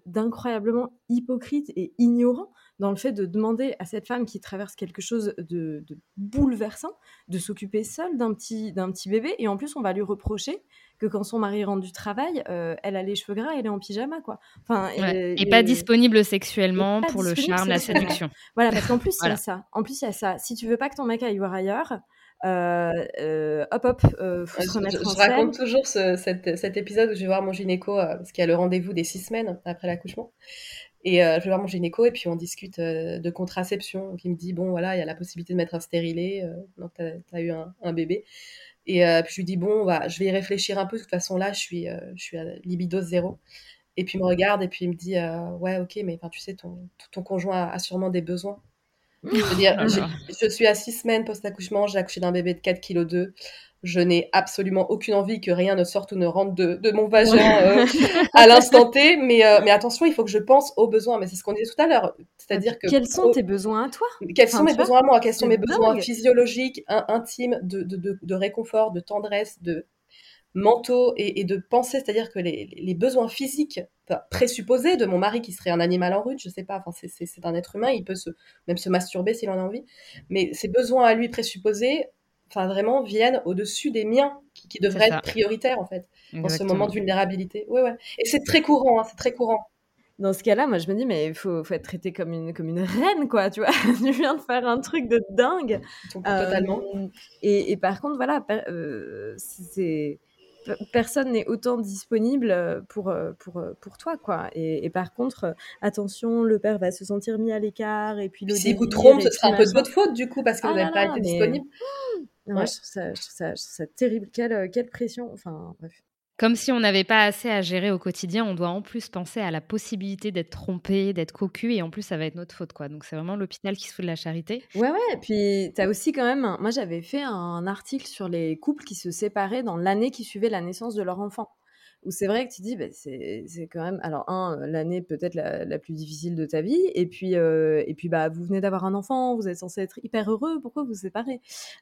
d'incroyablement hypocrite et ignorant dans le fait de demander à cette femme qui traverse quelque chose de, bouleversant de s'occuper seule d'un petit d'un petit bébé. Et en plus on va lui reprocher que quand son mari rentre du travail, euh, elle a les cheveux gras, elle est en pyjama, quoi. Enfin, et, pas disponible sexuellement pour le charme, la séduction. Voilà, parce qu'en plus, il y a ça. En plus, il y a ça. Si tu veux pas que ton mec aille voir ailleurs, euh, euh, hop hop, faut se remettre je, en je raconte toujours cet, épisode où je vais voir mon gynéco parce qu'il y a le rendez-vous des six semaines après l'accouchement. Et je vais voir mon gynéco et puis on discute de contraception. qui il me dit bon voilà, il y a la possibilité de mettre un stérilet. donc tu as, eu un, un, bébé. Et euh, puis je lui dis bon, bah, je vais y réfléchir un peu. De toute façon, là, je suis, euh, je suis à libido zéro. Et puis il me regarde et puis il me dit euh, ouais, ok, mais tu sais, ton, ton conjoint a, sûrement des besoins. Je veux dire, je suis à six semaines post-accouchement, j'ai accouché d'un bébé de 4 kg 2 je n'ai absolument aucune envie que rien ne sorte ou ne rentre de, de mon vagin euh, à l'instant T. Mais, euh, mais attention, il faut que je pense aux besoins. Mais c'est ce qu'on disait tout à l'heure. C'est-à-dire que. Quels sont tes besoins à toi? Quels sont mes besoins à moi? Quels sont mes besoins physiologiques, intimes, de, de, de, réconfort, de tendresse, de mentaux et, et de pensée C'est-à-dire que les, les, besoins physiques présupposés de mon mari qui serait un animal en rude, je sais pas, enfin c'est un être humain, il peut se, même se masturber s'il en a envie, mais ces besoins à lui présupposés enfin vraiment viennent au-dessus des miens qui, devraient être prioritaires en fait dans ce moment de vulnérabilité. Ouais ouais. Et c'est très courant, hein, c'est très courant. Dans ce cas-là, moi je me dis mais il faut, faut, être traité comme une comme une reine quoi, tu vois. tu viens de faire un truc de dingue. Totalement. Euh, et, et, par contre voilà, euh, c'est personne n'est autant disponible pour, pour, pour toi, quoi. Et, par contre, attention, le père va se sentir mis à l'écart, et puis le Si vous trompe, ce sera un peu de votre faute, du coup, parce que vous n'avez pas été disponible. Ouais, je, trouve ça, ça, terrible. Quelle, euh, quelle pression. Enfin, bref. Comme si on n'avait pas assez à gérer au quotidien, on doit en plus penser à la possibilité d'être trompé, d'être cocu, et en plus, ça va être notre faute, quoi. Donc, c'est vraiment l'hôpital qui se fout de la charité. Ouais, ouais. Et puis, tu as aussi quand même. Moi, j'avais fait un article sur les couples qui se séparaient dans l'année qui suivait la naissance de leur enfant où c'est vrai que tu dis, bah, c'est quand même, alors un, l'année peut-être la, plus difficile de ta vie, et puis, euh, et puis bah, vous venez d'avoir un enfant, vous êtes censé être hyper heureux, pourquoi vous vous séparez?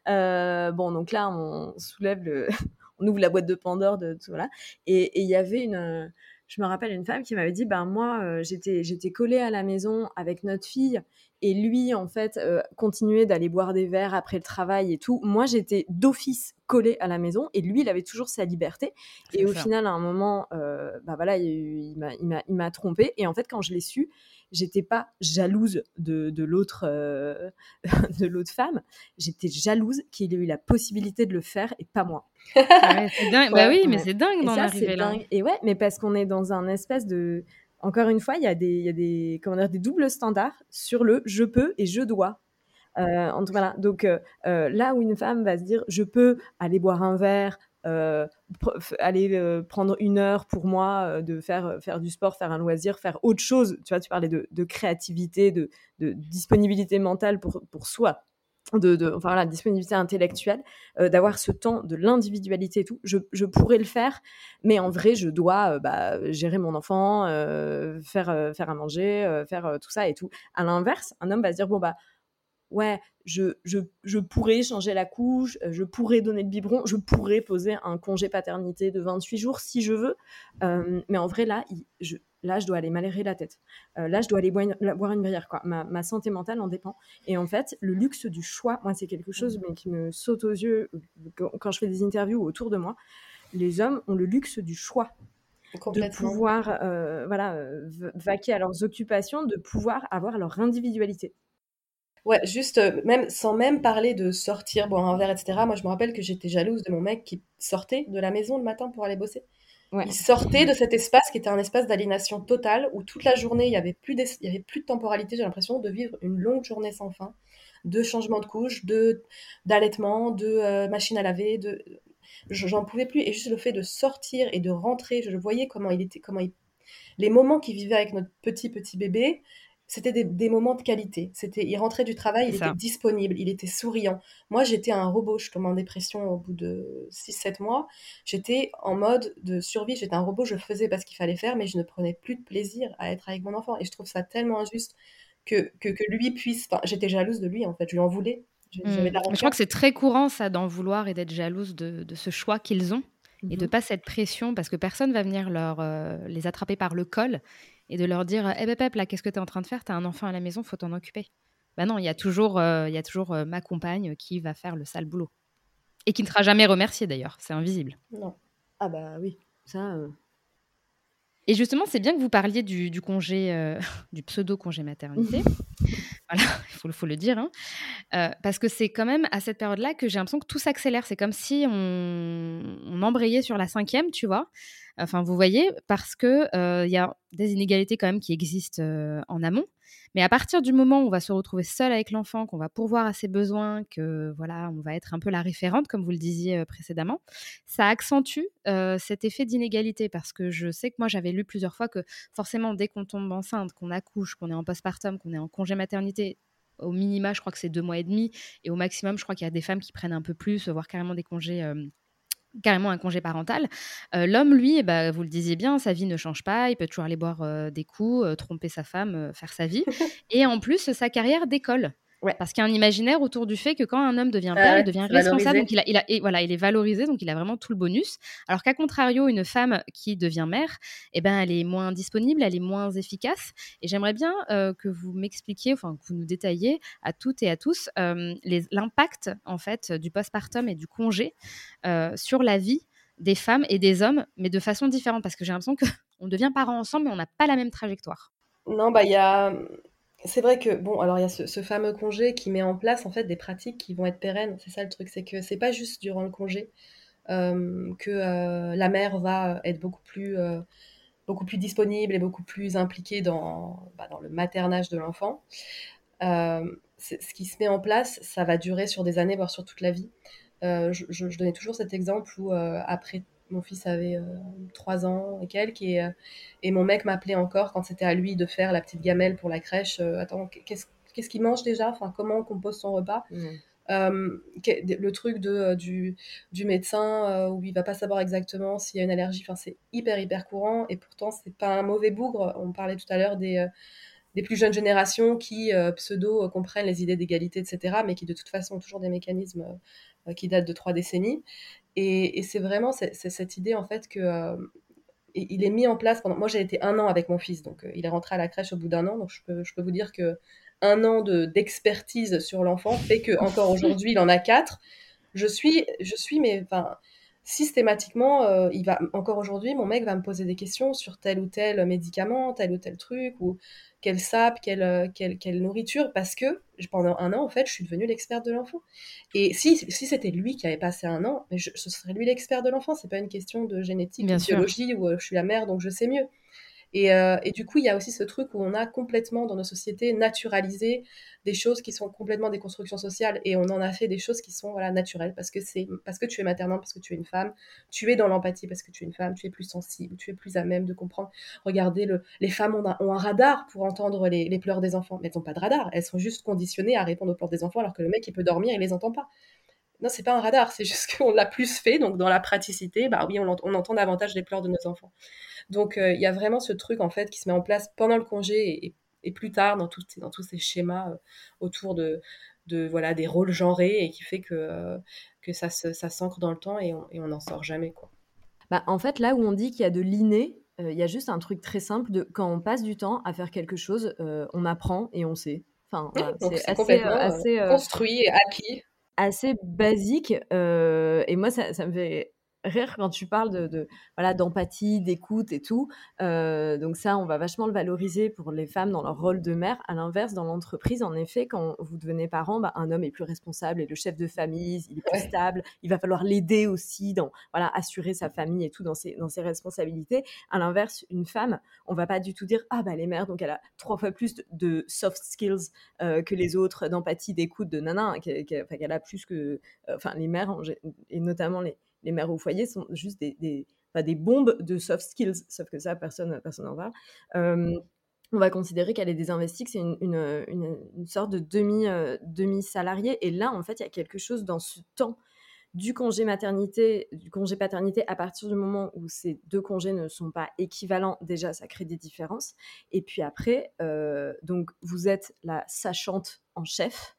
Euh, Bon, donc là, on soulève le, on ouvre la boîte de Pandore de tout voilà, et il y avait une, je me rappelle une femme qui m'avait dit, ben moi, euh, j'étais j'étais collée à la maison avec notre fille, et lui, en fait, continuait d'aller boire des verres après le travail et tout. Moi, j'étais d'office collé à la maison et lui, il avait toujours sa liberté. Et au final, à un moment, euh, bah voilà, il, il m'a trompé. Et en fait, quand je l'ai su, j'étais pas jalouse de, de l'autre euh, de l'autre femme. J'étais jalouse qu'il ait eu la possibilité de le faire et pas moi. Ah c'est dingue. bah oui, mais c'est dingue d'en arriver là. Dingue. Et ouais, mais parce qu'on est dans un espèce de encore une fois, il y a des, il y a des, comment dire, des doubles standards sur le je peux et je dois. Euh, en tout, voilà. Donc euh, euh, là où une femme va se dire je peux aller boire un verre, aller prendre une heure pour moi de faire, faire du sport, faire un loisir, faire autre chose. Tu vois, tu parlais de, créativité, de, disponibilité mentale pour, pour soi. De, de, enfin la disponibilité intellectuelle, d'avoir ce temps de l'individualité et tout, je, je, pourrais le faire, mais en vrai, je dois bah, gérer mon enfant, faire, faire à manger, faire tout ça et tout. À l'inverse, un homme va se dire, bon, bah, ouais, je, je, pourrais changer la couche, euh, je pourrais donner le biberon, je pourrais poser un congé paternité de 28 jours si je veux. Euh, mais en vrai, là, je, là, je dois aller m'aérer la tête. Euh, là, je dois aller boire une, bière. Quoi. Ma, santé mentale en dépend. Et en fait, le luxe du choix, moi, c'est quelque chose mais qui me saute aux yeux quand je fais des interviews autour de moi. Les hommes ont le luxe du choix de pouvoir voilà, vaquer à leurs occupations, de pouvoir avoir leur individualité. Ouais, juste, euh, même sans même parler de sortir, boire un verre, etc. Moi, je me rappelle que j'étais jalouse de mon mec qui sortait de la maison le matin pour aller bosser. Il sortait de cet espace qui était un espace d'aliénation totale où toute la journée, il y avait plus, il y avait plus de temporalité. J'ai l'impression de vivre une longue journée sans fin, de changement de couche, de d'allaitement, de euh, machine à laver, de j'en pouvais plus. Et juste le fait de sortir et de rentrer, je le voyais comment il était, comment il... les moments qu'il vivait avec notre petit petit bébé, c'était des, moments de qualité. C'était, il rentrait du travail, il était disponible, il était souriant. Moi, j'étais un robot, je tombais en dépression au bout de 6-7 mois. J'étais en mode de survie, j'étais un robot, je faisais parce qu'il fallait faire, mais je ne prenais plus de plaisir à être avec mon enfant. Et je trouve ça tellement injuste que, que, lui puisse... Enfin, j'étais jalouse de lui, en fait, je lui en voulais. Je, mmh. je crois que c'est très courant, ça, d'en vouloir et d'être jalouse de, de ce choix qu'ils ont. Et de mmh pas cette pression, parce que personne va venir leur, euh, les attraper par le col et de leur dire Eh ben, Pep, là, qu'est-ce que tu es en train de faire? Tu as un enfant à la maison, faut t'en occuper. Ben non, il y a toujours, euh, il y a toujours euh, ma compagne qui va faire le sale boulot. Et qui ne sera jamais remerciée d'ailleurs, c'est invisible. Non. Ah bah oui, ça. Euh. Et justement, c'est bien que vous parliez du, congé, du pseudo-congé maternité. voilà, il faut, le dire. Hein. parce que c'est quand même à cette période-là que j'ai l'impression que tout s'accélère. C'est comme si on, embrayait sur la cinquième, tu vois. Enfin, vous voyez, parce que il y a des inégalités quand même qui existent en amont. Mais à partir du moment où on va se retrouver seul avec l'enfant, qu'on va pourvoir à ses besoins, que voilà, on va être un peu la référente, comme vous le disiez précédemment, ça accentue cet effet d'inégalité. Parce que je sais que moi j'avais lu plusieurs fois que forcément dès qu'on tombe enceinte, qu'on accouche, qu'on est en postpartum, qu'on est en congé maternité, au minima, je crois que c'est deux mois et demi, et au maximum, je crois qu'il y a des femmes qui prennent un peu plus, voire carrément des congés carrément un congé parental. Euh, l'homme, lui, bah, vous le disiez bien, sa vie ne change pas, il peut toujours aller boire euh, des coups, euh, tromper sa femme, faire sa vie. Et en plus, sa carrière décolle. Parce qu'il y a un imaginaire autour du fait que quand un homme devient père, il devient responsable, donc il, a, il, a, et voilà, il est valorisé, donc il a vraiment tout le bonus. Alors qu'à contrario, une femme qui devient mère, eh ben, elle est moins disponible, elle est moins efficace. Et j'aimerais bien euh, que vous m'expliquiez, enfin que vous nous détailliez à toutes et à tous euh, l'impact en fait du postpartum et du congé euh, sur la vie des femmes et des hommes, mais de façon différente, parce que j'ai l'impression qu'on devient parents ensemble, mais on n'a pas la même trajectoire. Non, bah il y a c'est vrai que, bon, alors il y a ce, fameux congé qui met en place en fait des pratiques qui vont être pérennes. C'est ça le truc, c'est que c'est pas juste durant le congé euh, que euh, la mère va être beaucoup plus, euh, beaucoup plus disponible et beaucoup plus impliquée dans, bah, dans le maternage de l'enfant. ce qui se met en place, ça va durer sur des années, voire sur toute la vie. Je, je, donnais toujours cet exemple où après mon fils avait euh, trois ans et quelques, et, euh, et mon mec m'appelait encore quand c'était à lui de faire la petite gamelle pour la crèche. Euh, attends, qu'est-ce qu'est-ce qu'il mange déjà? Enfin, comment on compose son repas? Le truc de, du, du médecin où il va pas savoir exactement s'il y a une allergie, enfin, c'est hyper hyper courant et pourtant c'est pas un mauvais bougre. On parlait tout à l'heure des, des plus jeunes générations qui pseudo comprennent les idées d'égalité, etc., mais qui de toute façon ont toujours des mécanismes qui datent de trois décennies. Et, c'est vraiment cette idée en fait que euh, il est mis en place pendant. Moi, j'ai été un an avec mon fils, donc euh, il est rentré à la crèche au bout d'un an. Donc je peux, vous dire que un an de d'expertise sur l'enfant fait que encore aujourd'hui, il en a quatre. Je suis, je suis, mais enfin, systématiquement, euh, il va encore aujourd'hui, mon mec va me poser des questions sur tel ou tel médicament, tel ou tel truc, ou quelle sape, quelle, euh, quelle, quelle, nourriture, parce que pendant un an, en fait, je suis devenue l'experte de l'enfant. Et si, si c'était lui qui avait passé un an, ce serait lui l'expert de l'enfant. C'est pas une question de génétique, de biologie, où je suis la mère, donc je sais mieux. Et, euh, et, du coup, il y a aussi ce truc où on a complètement dans nos sociétés naturalisé des choses qui sont complètement des constructions sociales et on en a fait des choses qui sont voilà naturelles parce que c'est parce que tu es maternante, parce que tu es une femme, tu es dans l'empathie parce que tu es une femme, tu es plus sensible, tu es plus à même de comprendre. Regardez, le, les femmes ont un, radar pour entendre les, les, pleurs des enfants, mais elles n'ont pas de radar, elles sont juste conditionnées à répondre aux pleurs des enfants alors que le mec il peut dormir, il les entend pas. Non, c'est pas un radar, c'est juste qu'on l'a plus fait, donc dans la praticité, bah oui, on, on entend davantage les pleurs de nos enfants. Donc euh, il y a vraiment ce truc en fait qui se met en place pendant le congé et, plus tard dans, dans tous ces schémas euh, autour de, de voilà des rôles genrés et qui fait que que ça ça s'ancre dans le temps et on n'en sort jamais quoi. Bah, en fait, là où on dit qu'il y a de l'inné, il y a juste un truc très simple de quand on passe du temps à faire quelque chose, on apprend et on sait. Enfin, c'est assez, assez construit et acquis. Assez basique. et moi, ça, ça me fait rire quand tu parles de, voilà d'empathie, d'écoute et tout. Euh, donc ça, on va vachement le valoriser pour les femmes dans leur rôle de mère. À l'inverse, dans l'entreprise, en effet, quand vous devenez parent, bah, un homme est plus responsable et le chef de famille, il est plus stable. Il va falloir l'aider aussi dans voilà assurer sa famille et tout dans ses dans ses responsabilités. À l'inverse, une femme, on va pas du tout dire ah bah elle est mère donc elle a trois fois plus de, soft skills euh, que les autres d'empathie, d'écoute, de nana, qu'elle a plus que euh, enfin les mères et notamment les les mères au foyer sont juste des, des, des bombes de soft skills, sauf que ça, personne personne n'en parle. on va considérer qu'elle est désinvestie, que c'est une, une, une, sorte de euh, demi salarié. Et là, en fait, il y a quelque chose dans ce temps du congé maternité, du congé paternité, à partir du moment où ces deux congés ne sont pas équivalents, déjà, ça crée des différences. Et puis après, euh, donc, vous êtes la sachante en chef.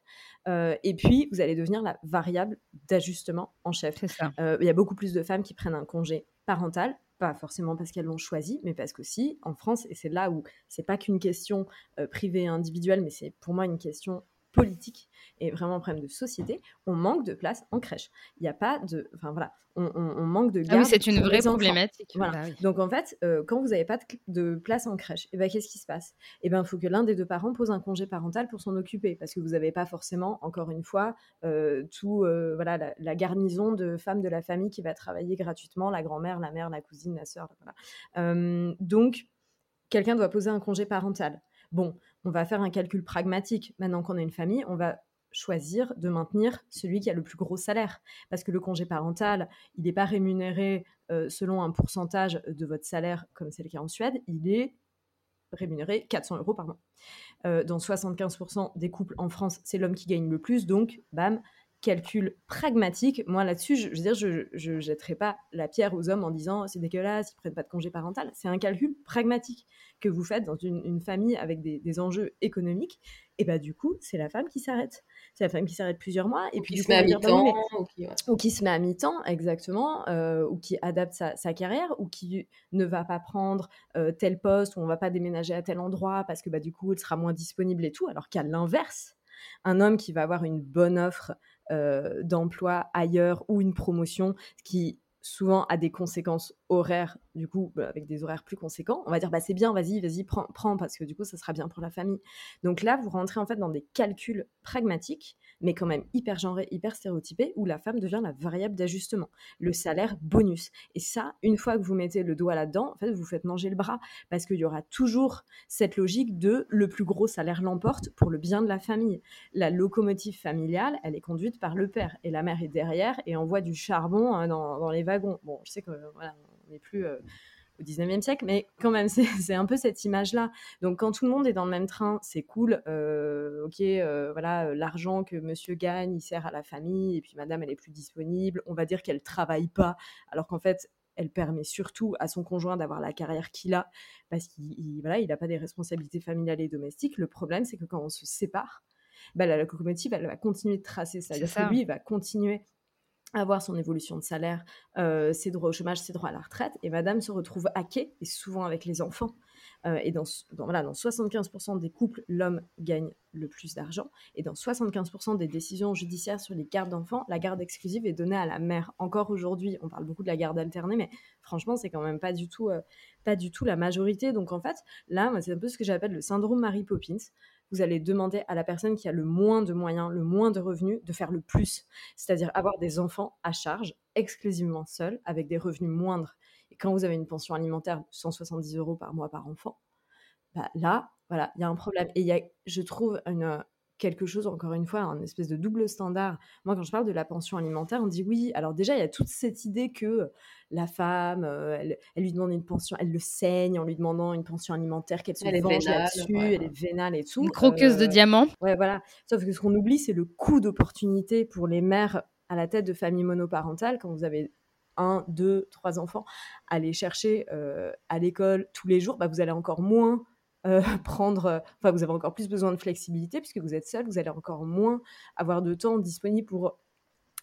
Euh, et puis, vous allez devenir la variable d'ajustement en chef. Euh, il y a beaucoup plus de femmes qui prennent un congé parental, pas forcément parce qu'elles l'ont choisi, mais parce qu'aussi, en France, et c'est là où c'est pas qu'une question euh, privée et individuelle, mais c'est pour moi une question politique et vraiment un problème de société, on manque de place en crèche. Il n'y a pas de... Enfin voilà, on, manque de garde ah oui, c'est une vraie problématique. Voilà. Bah Donc en fait, euh, quand vous n'avez pas de, place en crèche, et eh ben, qu'est-ce qui se passe? Eh bien, il faut que l'un des deux parents pose un congé parental pour s'en occuper, parce que vous n'avez pas forcément, encore une fois, euh, tout, euh, voilà, la, garnison de femmes de la famille qui va travailler gratuitement, la grand-mère, la mère, la cousine, la sœur. Voilà. donc, quelqu'un doit poser un congé parental. Bon, on va faire un calcul pragmatique. Maintenant qu'on a une famille, on va choisir de maintenir celui qui a le plus gros salaire. Parce que le congé parental, il n'est pas rémunéré euh, selon un pourcentage de votre salaire, comme c'est le cas en Suède, il est rémunéré 400 euros par mois. Euh, dans 75% des couples en France, c'est l'homme qui gagne le plus, donc, bam, calcul pragmatique. Moi, là-dessus, je, veux dire, je ne jetterai pas la pierre aux hommes en disant c'est dégueulasse, ils prennent pas de congé parental. C'est un calcul pragmatique que vous faites dans une, famille avec des, enjeux économiques. Et bah, du coup, c'est la femme qui s'arrête. C'est la femme qui s'arrête plusieurs mois. Et puis, qui se met à mi-temps. Ou, qui se met à mi-temps, exactement. Euh, ou qui adapte sa, carrière, ou qui ne va pas prendre euh, tel poste, ou on va pas déménager à tel endroit parce que bah, du coup, elle sera moins disponible et tout. Alors qu'à l'inverse, un homme qui va avoir une bonne offre d'emploi ailleurs ou une promotion qui souvent a des conséquences horaires, du coup, bah, avec des horaires plus conséquents, on va dire, bah, c'est bien, vas-y, vas-y, prends, prends, parce que du coup, ça sera bien pour la famille. Donc là, vous rentrez en fait dans des calculs pragmatiques, mais quand même hyper genrés, hyper stéréotypés, où la femme devient la variable d'ajustement, le salaire bonus. Et ça, une fois que vous mettez le doigt là-dedans, en fait, vous faites manger le bras, parce qu'il y aura toujours cette logique de le plus gros salaire l'emporte pour le bien de la famille. La locomotive familiale, elle est conduite par le père, et la mère est derrière et envoie du charbon hein, dans, dans les wagons. Bon, je sais que voilà, on n'est plus euh, au 19e siècle, mais quand même, c'est un peu cette image-là. Donc, quand tout le monde est dans le même train, c'est cool. Euh, ok, euh, voilà, l'argent que monsieur gagne, il sert à la famille, et puis madame, elle est plus disponible. On va dire qu'elle travaille pas, alors qu'en fait, elle permet surtout à son conjoint d'avoir la carrière qu'il a, parce qu'il voilà, il n'a pas des responsabilités familiales et domestiques. Le problème, c'est que quand on se sépare, bah, la, locomotive, elle va continuer de tracer. C'est-à-dire que lui, il va continuer avoir son évolution de salaire, ses droits au chômage, ses droits à la retraite, et madame se retrouve hackée, et souvent avec les enfants. Et dans, voilà, dans 75% des couples, l'homme gagne le plus d'argent, et dans 75% des décisions judiciaires sur les gardes d'enfants, la garde exclusive est donnée à la mère. Encore aujourd'hui, on parle beaucoup de la garde alternée, mais franchement, c'est quand même pas du tout, pas du tout la majorité. Donc en fait, là, c'est un peu ce que j'appelle le syndrome Mary Poppins vous allez demander à la personne qui a le moins de moyens, le moins de revenus, de faire le plus, c'est-à-dire avoir des enfants à charge, exclusivement seuls, avec des revenus moindres. Et quand vous avez une pension alimentaire de 170 euros par mois par enfant, bah là, voilà, il y a un problème. Et il y a, je trouve, une, quelque chose, encore une fois, un espèce de double standard. Moi, quand je parle de la pension alimentaire, on dit oui. Alors déjà, il y a toute cette idée que la femme, euh, elle, lui demande une pension, elle le saigne en lui demandant une pension alimentaire, qu'elle se elle venge là-dessus, elle est vénale et tout. Une croqueuse de euh, diamants. Ouais, voilà. Sauf que ce qu'on oublie, c'est le coût d'opportunité pour les mères à la tête de familles monoparentales quand vous avez un, deux, trois enfants, aller chercher euh, à l'école tous les jours, bah, vous allez encore moins prendre, enfin, vous avez encore plus besoin de flexibilité puisque vous êtes seul, vous allez encore moins avoir de temps disponible pour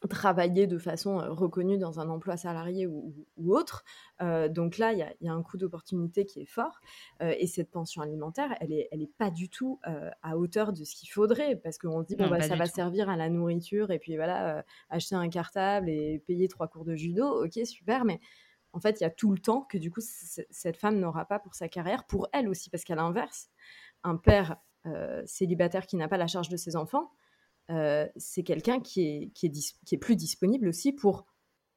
travailler de façon reconnue dans un emploi salarié ou, autre. donc là, il y, a un coût d'opportunité qui est fort. et cette pension alimentaire, elle n'est elle est pas du tout à hauteur de ce qu'il faudrait parce qu'on se dit, bon, bah, ça va servir à la nourriture et puis voilà, acheter un cartable et payer trois cours de judo, ok, super, mais en fait, il y a tout le temps que du coup, cette femme n'aura pas pour sa carrière, pour elle aussi, parce qu'à l'inverse, un père célibataire qui n'a pas la charge de ses enfants, euh, c'est quelqu'un qui est, qui, est plus disponible aussi pour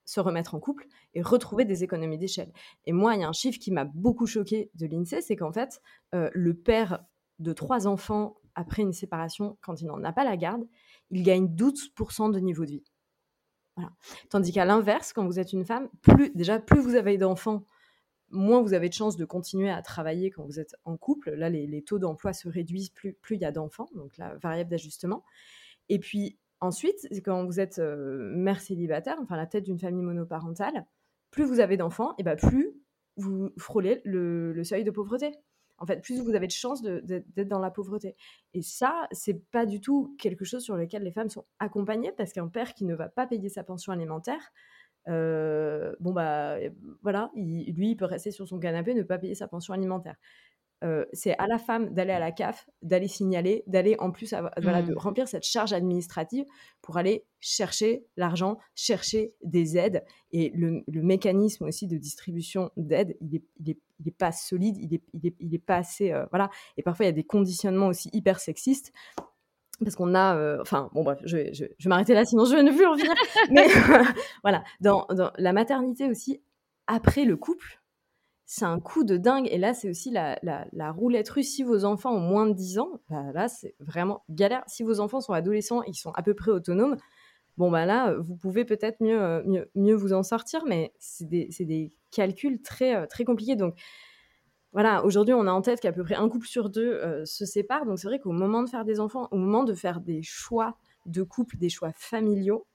se remettre en couple et retrouver des économies d'échelle. Et moi, il y a un chiffre qui m'a beaucoup choqué de l'INSEE, c'est qu'en fait, euh, le père de trois enfants après une séparation, quand il n'en a pas la garde, il gagne 12% de niveau de vie. Tandis qu'à l'inverse, quand vous êtes une femme, plus, déjà, plus vous avez d'enfants, moins vous avez de chances de continuer à travailler quand vous êtes en couple. Là, les, taux d'emploi se réduisent plus, plus il y a d'enfants, donc la variable d'ajustement. Et puis ensuite, quand vous êtes mère célibataire, enfin la tête d'une famille monoparentale, plus vous avez d'enfants, et ben plus vous frôlez le, seuil de pauvreté. En fait, plus vous avez de chances d'être dans la pauvreté. Et ça, c'est pas du tout quelque chose sur lequel les femmes sont accompagnées, parce qu'un père qui ne va pas payer sa pension alimentaire, bon bah voilà, lui, il peut rester sur son canapé, ne pas payer sa pension alimentaire. Euh, c'est à la femme d'aller à la CAF, d'aller signaler, d'aller en plus voilà, de mmh. remplir cette charge administrative pour aller chercher l'argent, chercher des aides. Et le, mécanisme aussi de distribution d'aide, il n'est il est, il est pas solide, il n'est il est, il est, pas assez... Euh, voilà. Et parfois, il y a des conditionnements aussi hyper sexistes parce qu'on a, euh, enfin bon bref, je, je, je vais m'arrêter là, sinon je vais ne plus en finir. Mais voilà, dans, dans la maternité aussi, après le couple, c'est un coup de dingue. Et là, c'est aussi la, roulette russe. Si vos enfants ont moins de 10 ans, bah là, c'est vraiment galère. Si vos enfants sont adolescents ils sont à peu près autonomes, bon, bah là, vous pouvez peut-être mieux, euh, mieux, mieux, vous en sortir, mais c'est des, des, calculs très, euh, très compliqués. Donc, voilà, aujourd'hui, on a en tête qu'à peu près un couple sur deux euh, se sépare. Donc, c'est vrai qu'au moment de faire des enfants, au moment de faire des choix de couple, des choix familiaux,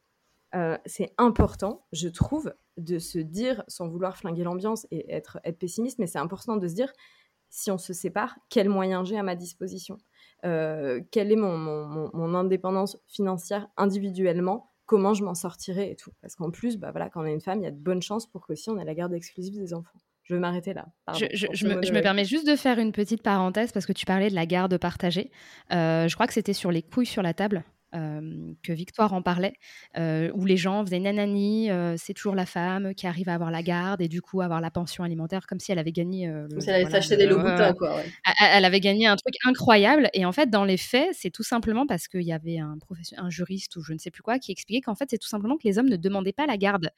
c'est important, je trouve, de se dire, sans vouloir flinguer l'ambiance et être, être pessimiste, mais c'est important de se dire, si on se sépare, quels moyens j'ai à ma disposition? Euh, Quelle est mon, mon, indépendance financière individuellement? Comment je m'en sortirai et tout? Parce qu'en plus, bah voilà, quand on est une femme, il y a de bonnes chances pour qu'aussi on ait la garde exclusive des enfants. Je vais m'arrêter là. je, me, permets juste de faire une petite parenthèse parce que tu parlais de la garde partagée. Euh, je crois que c'était sur les couilles sur la table que Victoire en parlait, où les gens faisaient nanani, c'est toujours la femme qui arrive à avoir la garde et du coup avoir la pension alimentaire comme si elle avait gagné. comme si elle avait acheté des Louboutins, quoi. Elle avait gagné un truc incroyable et en fait, dans les faits, c'est tout simplement parce qu'il y avait un, un juriste ou je ne sais plus quoi qui expliquait qu'en fait, c'est tout simplement que les hommes ne demandaient pas la garde.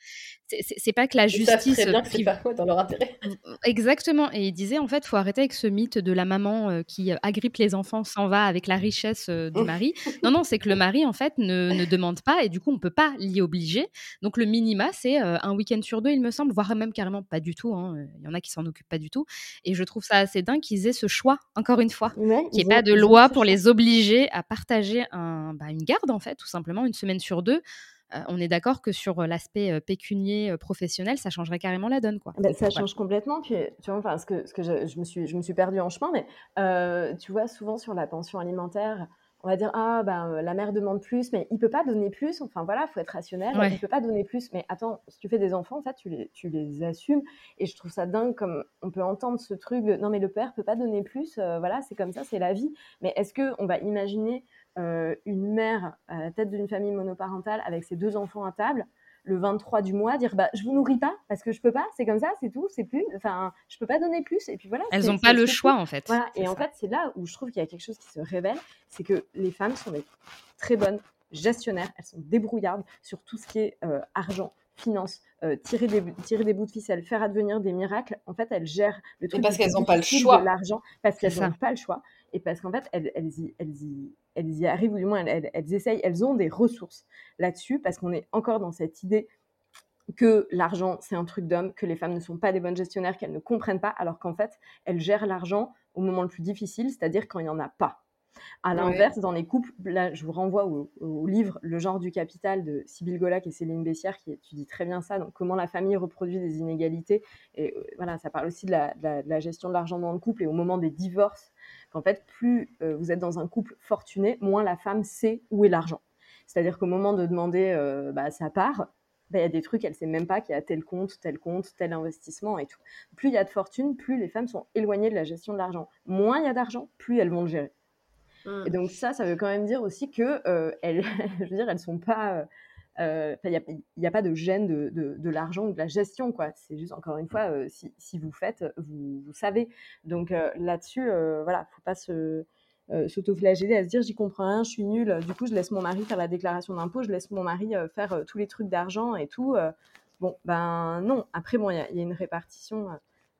C'est pas que la justice. Ils bien que c'est pas dans leur intérêt. Exactement. Et il disait en fait, faut arrêter avec ce mythe de la maman qui agrippe les enfants s'en va avec la richesse du mari. non, non, c'est que le mari, en fait, ne, demande pas et du coup, on peut pas l'y obliger. Donc, le minima, c'est euh, un week-end sur deux, il me semble, voire même carrément pas du tout. Hein. Il y en a qui s'en occupent pas du tout. Et je trouve ça assez dingue qu'ils aient ce choix, encore une fois, qu'il n'y ait pas de loi pour les obliger à partager un, bah, une garde, en fait, tout simplement, une semaine sur deux. Euh, on est d'accord que sur l'aspect pécunier professionnel, ça changerait carrément la donne. Quoi. Bah, ça change complètement. Puis, tu vois, enfin, ce que, ce que je, me suis, je me suis perdue en chemin, mais euh, tu vois, souvent sur la pension alimentaire, on va dire ah ben euh, la mère demande plus mais il peut pas donner plus. Enfin voilà faut être rationnel. Il il peut pas donner plus. Mais attends si tu fais des enfants en fait tu les tu les assumes. Et je trouve ça dingue comme on peut entendre ce truc non mais le père peut pas donner plus euh, voilà c'est comme ça c'est la vie. Mais est-ce que on va imaginer euh, une mère à la tête d'une famille monoparentale avec ses deux enfants à table le 23 du mois dire bah je vous nourris pas parce que je peux pas c'est comme ça c'est tout c'est plus enfin je peux pas donner plus et puis voilà elles ont pas le choix en fait. Voilà et en fait c'est là où je trouve qu'il y a quelque chose qui se révèle c'est que les femmes sont des très bonnes gestionnaires elles sont débrouillardes sur tout ce qui est euh, argent finance euh, tirer des tirer des bouts de ficelle faire advenir des miracles. En fait elles gèrent le truc parce qu'elles n'ont pas le choix. l'argent parce qu'elles n'ont pas le choix et parce qu'en fait, elles, elles, y, elles, y, elles y arrivent, ou du moins, elles, elles essayent, elles ont des ressources là-dessus, parce qu'on est encore dans cette idée que l'argent, c'est un truc d'homme, que les femmes ne sont pas des bonnes gestionnaires, qu'elles ne comprennent pas, alors qu'en fait, elles gèrent l'argent au moment le plus difficile, c'est-à-dire quand il n'y en a pas. À l'inverse, dans les couples, là, je vous renvoie au, livre Le genre du capital de Sybille Golac et Céline Bessière qui étudie très bien ça. Donc, comment la famille reproduit des inégalités. Et euh, voilà, ça parle aussi de la, gestion de l'argent dans le couple et au moment des divorces. Qu'en fait, plus euh, vous êtes dans un couple fortuné, moins la femme sait où est l'argent. C'est-à-dire qu'au moment de demander euh, bah, sa part, bah, il y a des trucs, elle ne sait même pas qu'il y a tel compte, tel compte, tel investissement et tout. Plus il y a de fortune, plus les femmes sont éloignées de la gestion de l'argent. Moins il y a d'argent, plus elles vont le gérer. Mmh. Et donc ça, ça veut quand même dire aussi que euh, elles, je veux dire, elles sont pas, euh, il euh, n'y a, a, pas de gêne de, de, l'argent ou de la gestion, quoi. C'est juste encore une fois, euh, si, si, vous faites, vous, savez. Donc euh, là-dessus, voilà, faut pas se s'autoflageller à se dire j'y comprends rien, je suis nulle. Du coup, je laisse mon mari faire la déclaration d'impôt, je laisse mon mari faire tous les trucs d'argent et tout. bon, ben non. Après, bon, il y, y, a une répartition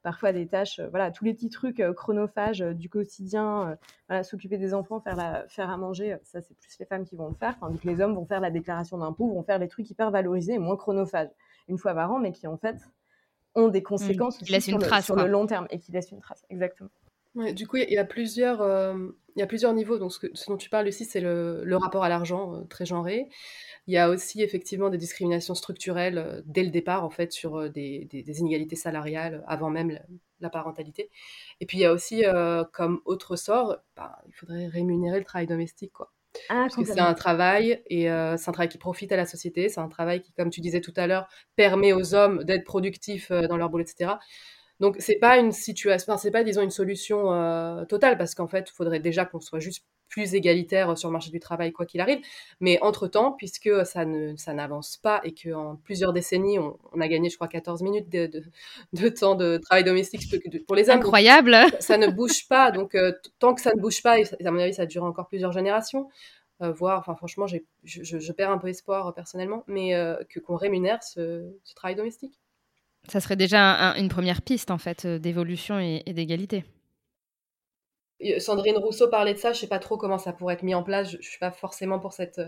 parfois des tâches, euh, voilà, tous les petits trucs euh, chronophages euh, du quotidien, voilà, s'occuper des enfants, faire, la, faire à manger, ça c'est plus les femmes qui vont le faire, tandis que les hommes vont faire la déclaration d'impôt, vont faire les trucs hyper valorisés et moins chronophages, une fois par an, mais qui en fait ont des mmh, conséquences sur, le, sur le, long terme et qui laissent une trace, exactement. Du coup, il y a plusieurs, il y a plusieurs niveaux. Donc, ce, dont tu parles ici, c'est le, le, rapport à l'argent très genré. Il y a aussi effectivement des discriminations structurelles euh, dès le départ, en fait, sur euh, des, inégalités salariales avant même la, parentalité. Et puis il y a aussi, euh, comme autre sort, ben, il faudrait rémunérer le travail domestique, quoi. Ah, Parce que c'est un travail et c'est un travail qui profite à la société. C'est un travail qui, comme tu disais tout à l'heure, permet aux hommes d'être productifs dans leur boulot, etc. Donc c'est pas une situation, c'est pas disons une solution totale parce qu'en fait, il faudrait déjà qu'on soit juste plus égalitaire sur le marché du travail, quoi qu'il arrive. Mais entre-temps, puisque ça, ne, ça n'avance pas et qu'en plusieurs décennies, on, a gagné, je crois, 14 minutes de, de, temps de travail domestique pour les hommes. Incroyable Ça ne bouge pas. Donc, euh, tant que ça ne bouge pas, et à mon avis, ça dure encore plusieurs générations, euh, voire, enfin, franchement, je, je, perds un peu espoir euh, personnellement, mais que, qu'on rémunère ce, travail domestique. Ça serait déjà une première piste, en fait, d'évolution et d'égalité. Sandrine Rousseau parlait de ça, je sais pas trop comment ça pourrait être mis en place, je, ne suis pas forcément pour cette,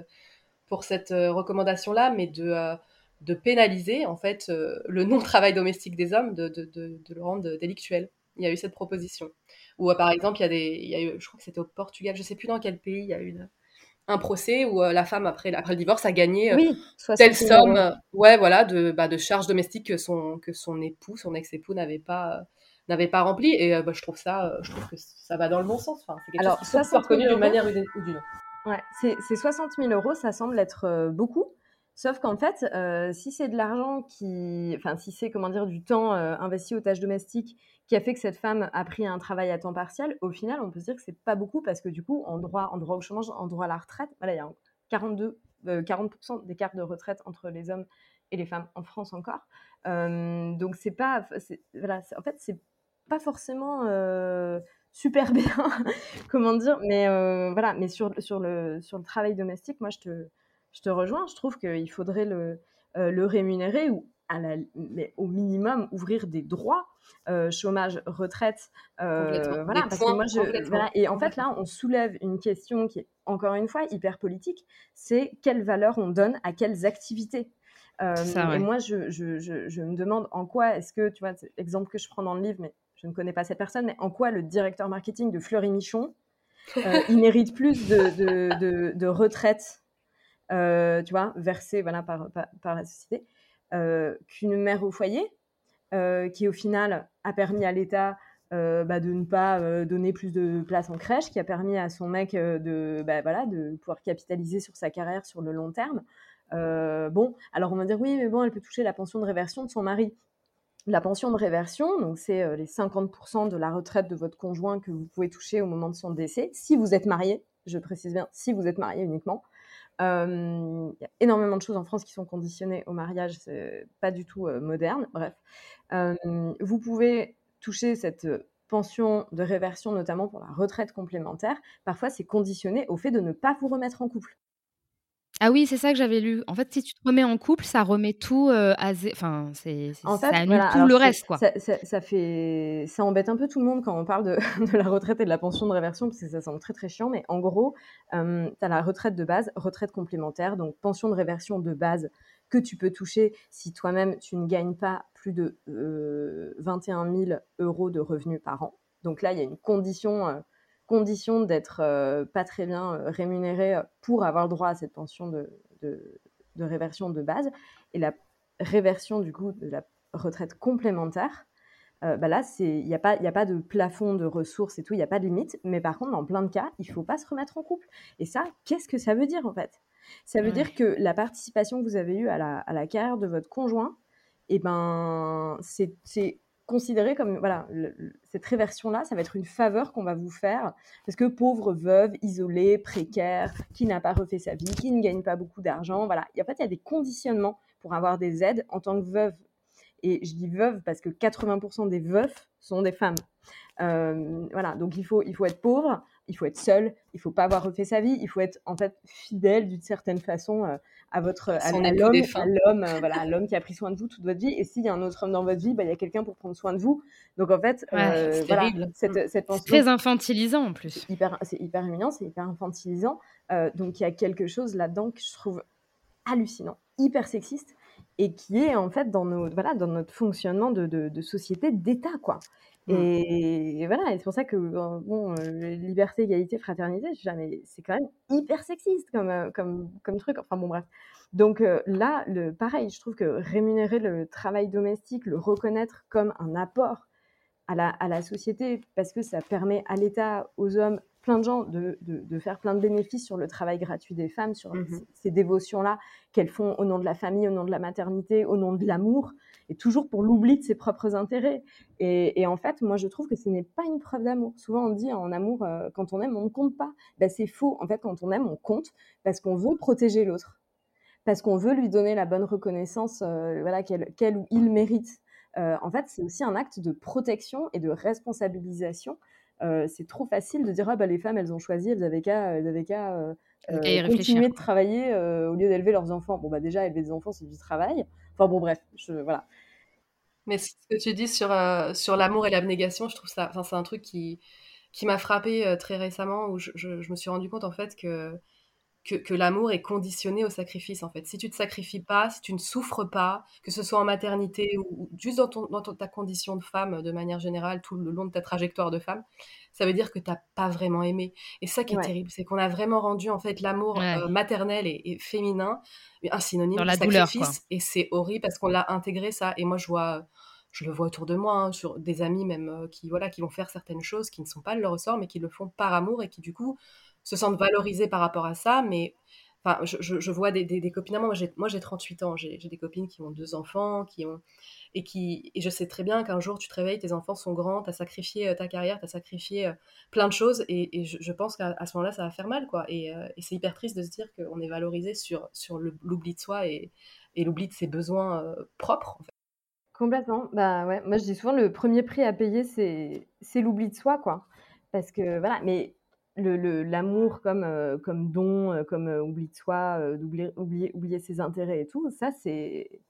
pour cette euh, recommandation-là, mais de, euh, de pénaliser en fait euh, le non-travail domestique des hommes, de, de, le rendre délictuel. Il y a eu cette proposition. Ou par exemple, il y a des, eu, je crois que c'était au Portugal, je sais plus dans quel pays, il y a eu un procès où la femme après, après le divorce a gagné telle somme, ouais voilà, de, bah, de charges domestiques que son, que son époux, son ex-époux n'avait pas n'avait pas rempli. Et euh, bah, je trouve ça, euh, je trouve que ça va dans le bon sens. Enfin, c'est quelque Alors, chose qui reconnu d'une manière ou d'une autre. Ouais, c'est 60 000 euros, ça semble être euh, beaucoup. Sauf qu'en fait, si c'est de l'argent qui, enfin, si c'est comment dire du temps investi aux tâches domestiques qui a fait que cette femme a pris un travail à temps partiel, au final, on peut se dire que c'est pas beaucoup parce que du coup, en droit, en droit au chômage, en droit à la retraite, voilà, il y a 42, 40% d'écart de retraite entre les hommes et les femmes en France encore. donc c'est pas, voilà, en fait, c'est pas forcément euh, super bien, comment dire, mais euh, voilà, mais sur, sur, le, sur le travail domestique, moi je te, je te rejoins, je trouve qu'il faudrait le, euh, le rémunérer ou à la, mais au minimum ouvrir des droits, chômage, retraite, voilà, parce que moi je, voilà, et en fait là on soulève une question qui est encore une fois hyper politique, c'est quelle valeur on donne à quelles activités? Et moi, je, je, je, je, me demande en quoi est-ce que, tu vois, l'exemple que je prends dans le livre, mais je ne connais pas cette personne, mais en quoi le directeur marketing de Fleury Michon, euh, il mérite plus de, de, retraite, euh, tu vois, versée voilà, par, par, la société, euh, qu'une mère au foyer, qui au final a permis à l'État bah, de ne pas donner plus de place en crèche, qui a permis à son mec de, bah, voilà, de pouvoir capitaliser sur sa carrière sur le long terme. bon, alors on va dire oui, mais bon, elle peut toucher la pension de réversion de son mari. La pension de réversion, donc c'est euh, les 50% de la retraite de votre conjoint que vous pouvez toucher au moment de son décès, si vous êtes marié, je précise bien, si vous êtes marié uniquement. Euh, il y a énormément de choses en France qui sont conditionnées au mariage, c'est pas du tout euh, moderne, bref. vous pouvez toucher cette pension de réversion, notamment pour la retraite complémentaire. Parfois, c'est conditionné au fait de ne pas vous remettre en couple. Ah oui, c'est ça que j'avais lu. En fait, si tu te remets en couple, ça remet tout euh, à enfin, c'est, ça annule tout le reste, quoi. Ça, fait, ça embête un peu tout le monde quand on parle de, de, la retraite et de la pension de réversion parce que ça semble très très chiant. Mais en gros, euh, tu as la retraite de base, retraite complémentaire, donc pension de réversion de base que tu peux toucher si toi-même tu ne gagnes pas plus de 21 euh, 000 euros de revenus par an. Donc là, il y a une condition condition d'être pas très bien rémunéré pour avoir le droit à cette pension de, de réversion de base. Et la réversion du coup de la retraite complémentaire, euh, bah là, il n'y a, pas, a pas de plafond de ressources et tout, il n'y a pas de limite. Mais par contre, dans plein de cas, il ne faut pas se remettre en couple. Et ça, qu'est-ce que ça veut dire en fait? Ça veut dire que la participation que vous avez eue à la, à la carrière de votre conjoint, et eh ben, c'est considéré comme voilà cette réversion là ça va être une faveur qu'on va vous faire. Parce que pauvre veuve isolée précaire qui n'a pas refait sa vie qui ne gagne pas beaucoup d'argent voilà. En fait il y a des conditionnements pour avoir des aides en tant que veuve. Et je dis veuve parce que 80% des veufs sont des femmes. Euh, voilà, donc il faut, il faut être pauvre, il faut être seul, il faut pas avoir refait sa vie, il faut être en fait fidèle d'une certaine façon euh, à votre à, l'homme, à l'homme, euh, voilà, l'homme qui a pris soin de vous toute votre vie. Et s'il y a un autre homme dans votre vie, bah, il y a quelqu'un pour prendre soin de vous. Donc en fait, voilà, cette, cette c'est très infantilisant en plus. C'est hyper, c'est hyper éminent, c'est hyper infantilisant. donc il y a quelque chose là-dedans que je trouve hallucinant, hyper sexiste et qui est en fait dans, nos, voilà, dans notre fonctionnement de, de, société d'État, quoi. Mmh. Et, voilà, et c'est pour ça que, euh, bon, euh, liberté, égalité, fraternité, c'est quand même hyper sexiste comme, euh, comme, comme truc. Enfin bon, bref. Donc là, le, pareil, je trouve que rémunérer le travail domestique, le reconnaître comme un apport à la, à la société, parce que ça permet à l'État, aux hommes, plein de gens de, de, faire plein de bénéfices sur le travail gratuit des femmes, sur mmh ces, dévotions-là qu'elles font au nom de la famille, au nom de la maternité, au nom de l'amour, et toujours pour l'oubli de ses propres intérêts. Et, en fait, moi, je trouve que ce n'est pas une preuve d'amour. Souvent, on dit en amour, euh, quand on aime, on ne compte pas. Ben, c'est faux. En fait, quand on aime, on compte parce qu'on veut protéger l'autre, parce qu'on veut lui donner la bonne reconnaissance euh, voilà, qu'elle ou il mérite. Euh, en fait, c'est aussi un acte de protection et de responsabilisation euh, c'est trop facile de dire ah bah les femmes elles ont choisi, elles avaient qu'à, elles avaient qu'à euh, euh, continuer de travailler au lieu d'élever leurs enfants. Bon bah déjà élever des enfants c'est du travail. Enfin bon bref, je, voilà. Mais ce que tu dis sur sur l'amour et l'abnégation, je trouve ça, c'est un truc qui qui m'a frappé très récemment où je, je, me suis rendu compte en fait que que, l'amour est conditionné au sacrifice en fait. Si tu te sacrifies pas, si tu ne souffres pas, que ce soit en maternité ou, juste dans, ton, dans ta condition de femme de manière générale, tout le long de ta trajectoire de femme, ça veut dire que tu n'as pas vraiment aimé. Et ça qui est terrible, c'est qu'on a vraiment rendu en fait l'amour euh, maternel et, féminin un synonyme de sacrifice. et c'est horrible parce qu'on l'a intégré ça. Et moi je vois je le vois autour de moi, hein, sur des amis même euh, qui voilà qui vont faire certaines choses qui ne sont pas de leur ressort, mais qui le font par amour et qui du coup se sentent valorisés par rapport à ça, mais enfin, je, vois des, copines moi, moi j'ai 38 ans, j'ai des copines qui ont deux enfants, qui ont, et, qui, et je sais très bien qu'un jour tu te réveilles, tes enfants sont grands, tu as sacrifié euh, ta carrière, tu as sacrifié euh, plein de choses, et, je, pense qu'à ce moment-là, ça va faire mal, quoi. Et, euh, et c'est hyper triste de se dire qu'on est valorisé sur, sur l'oubli de soi et, et l'oubli de ses besoins propres. Complètement. Bah ouais, moi je dis souvent le premier prix à payer, c'est l'oubli de soi, quoi. Parce que voilà, mais l'amour comme, euh, comme don, euh, comme euh, oubli de soi, d'oublier oublier, oublier ses intérêts et tout, ça c'est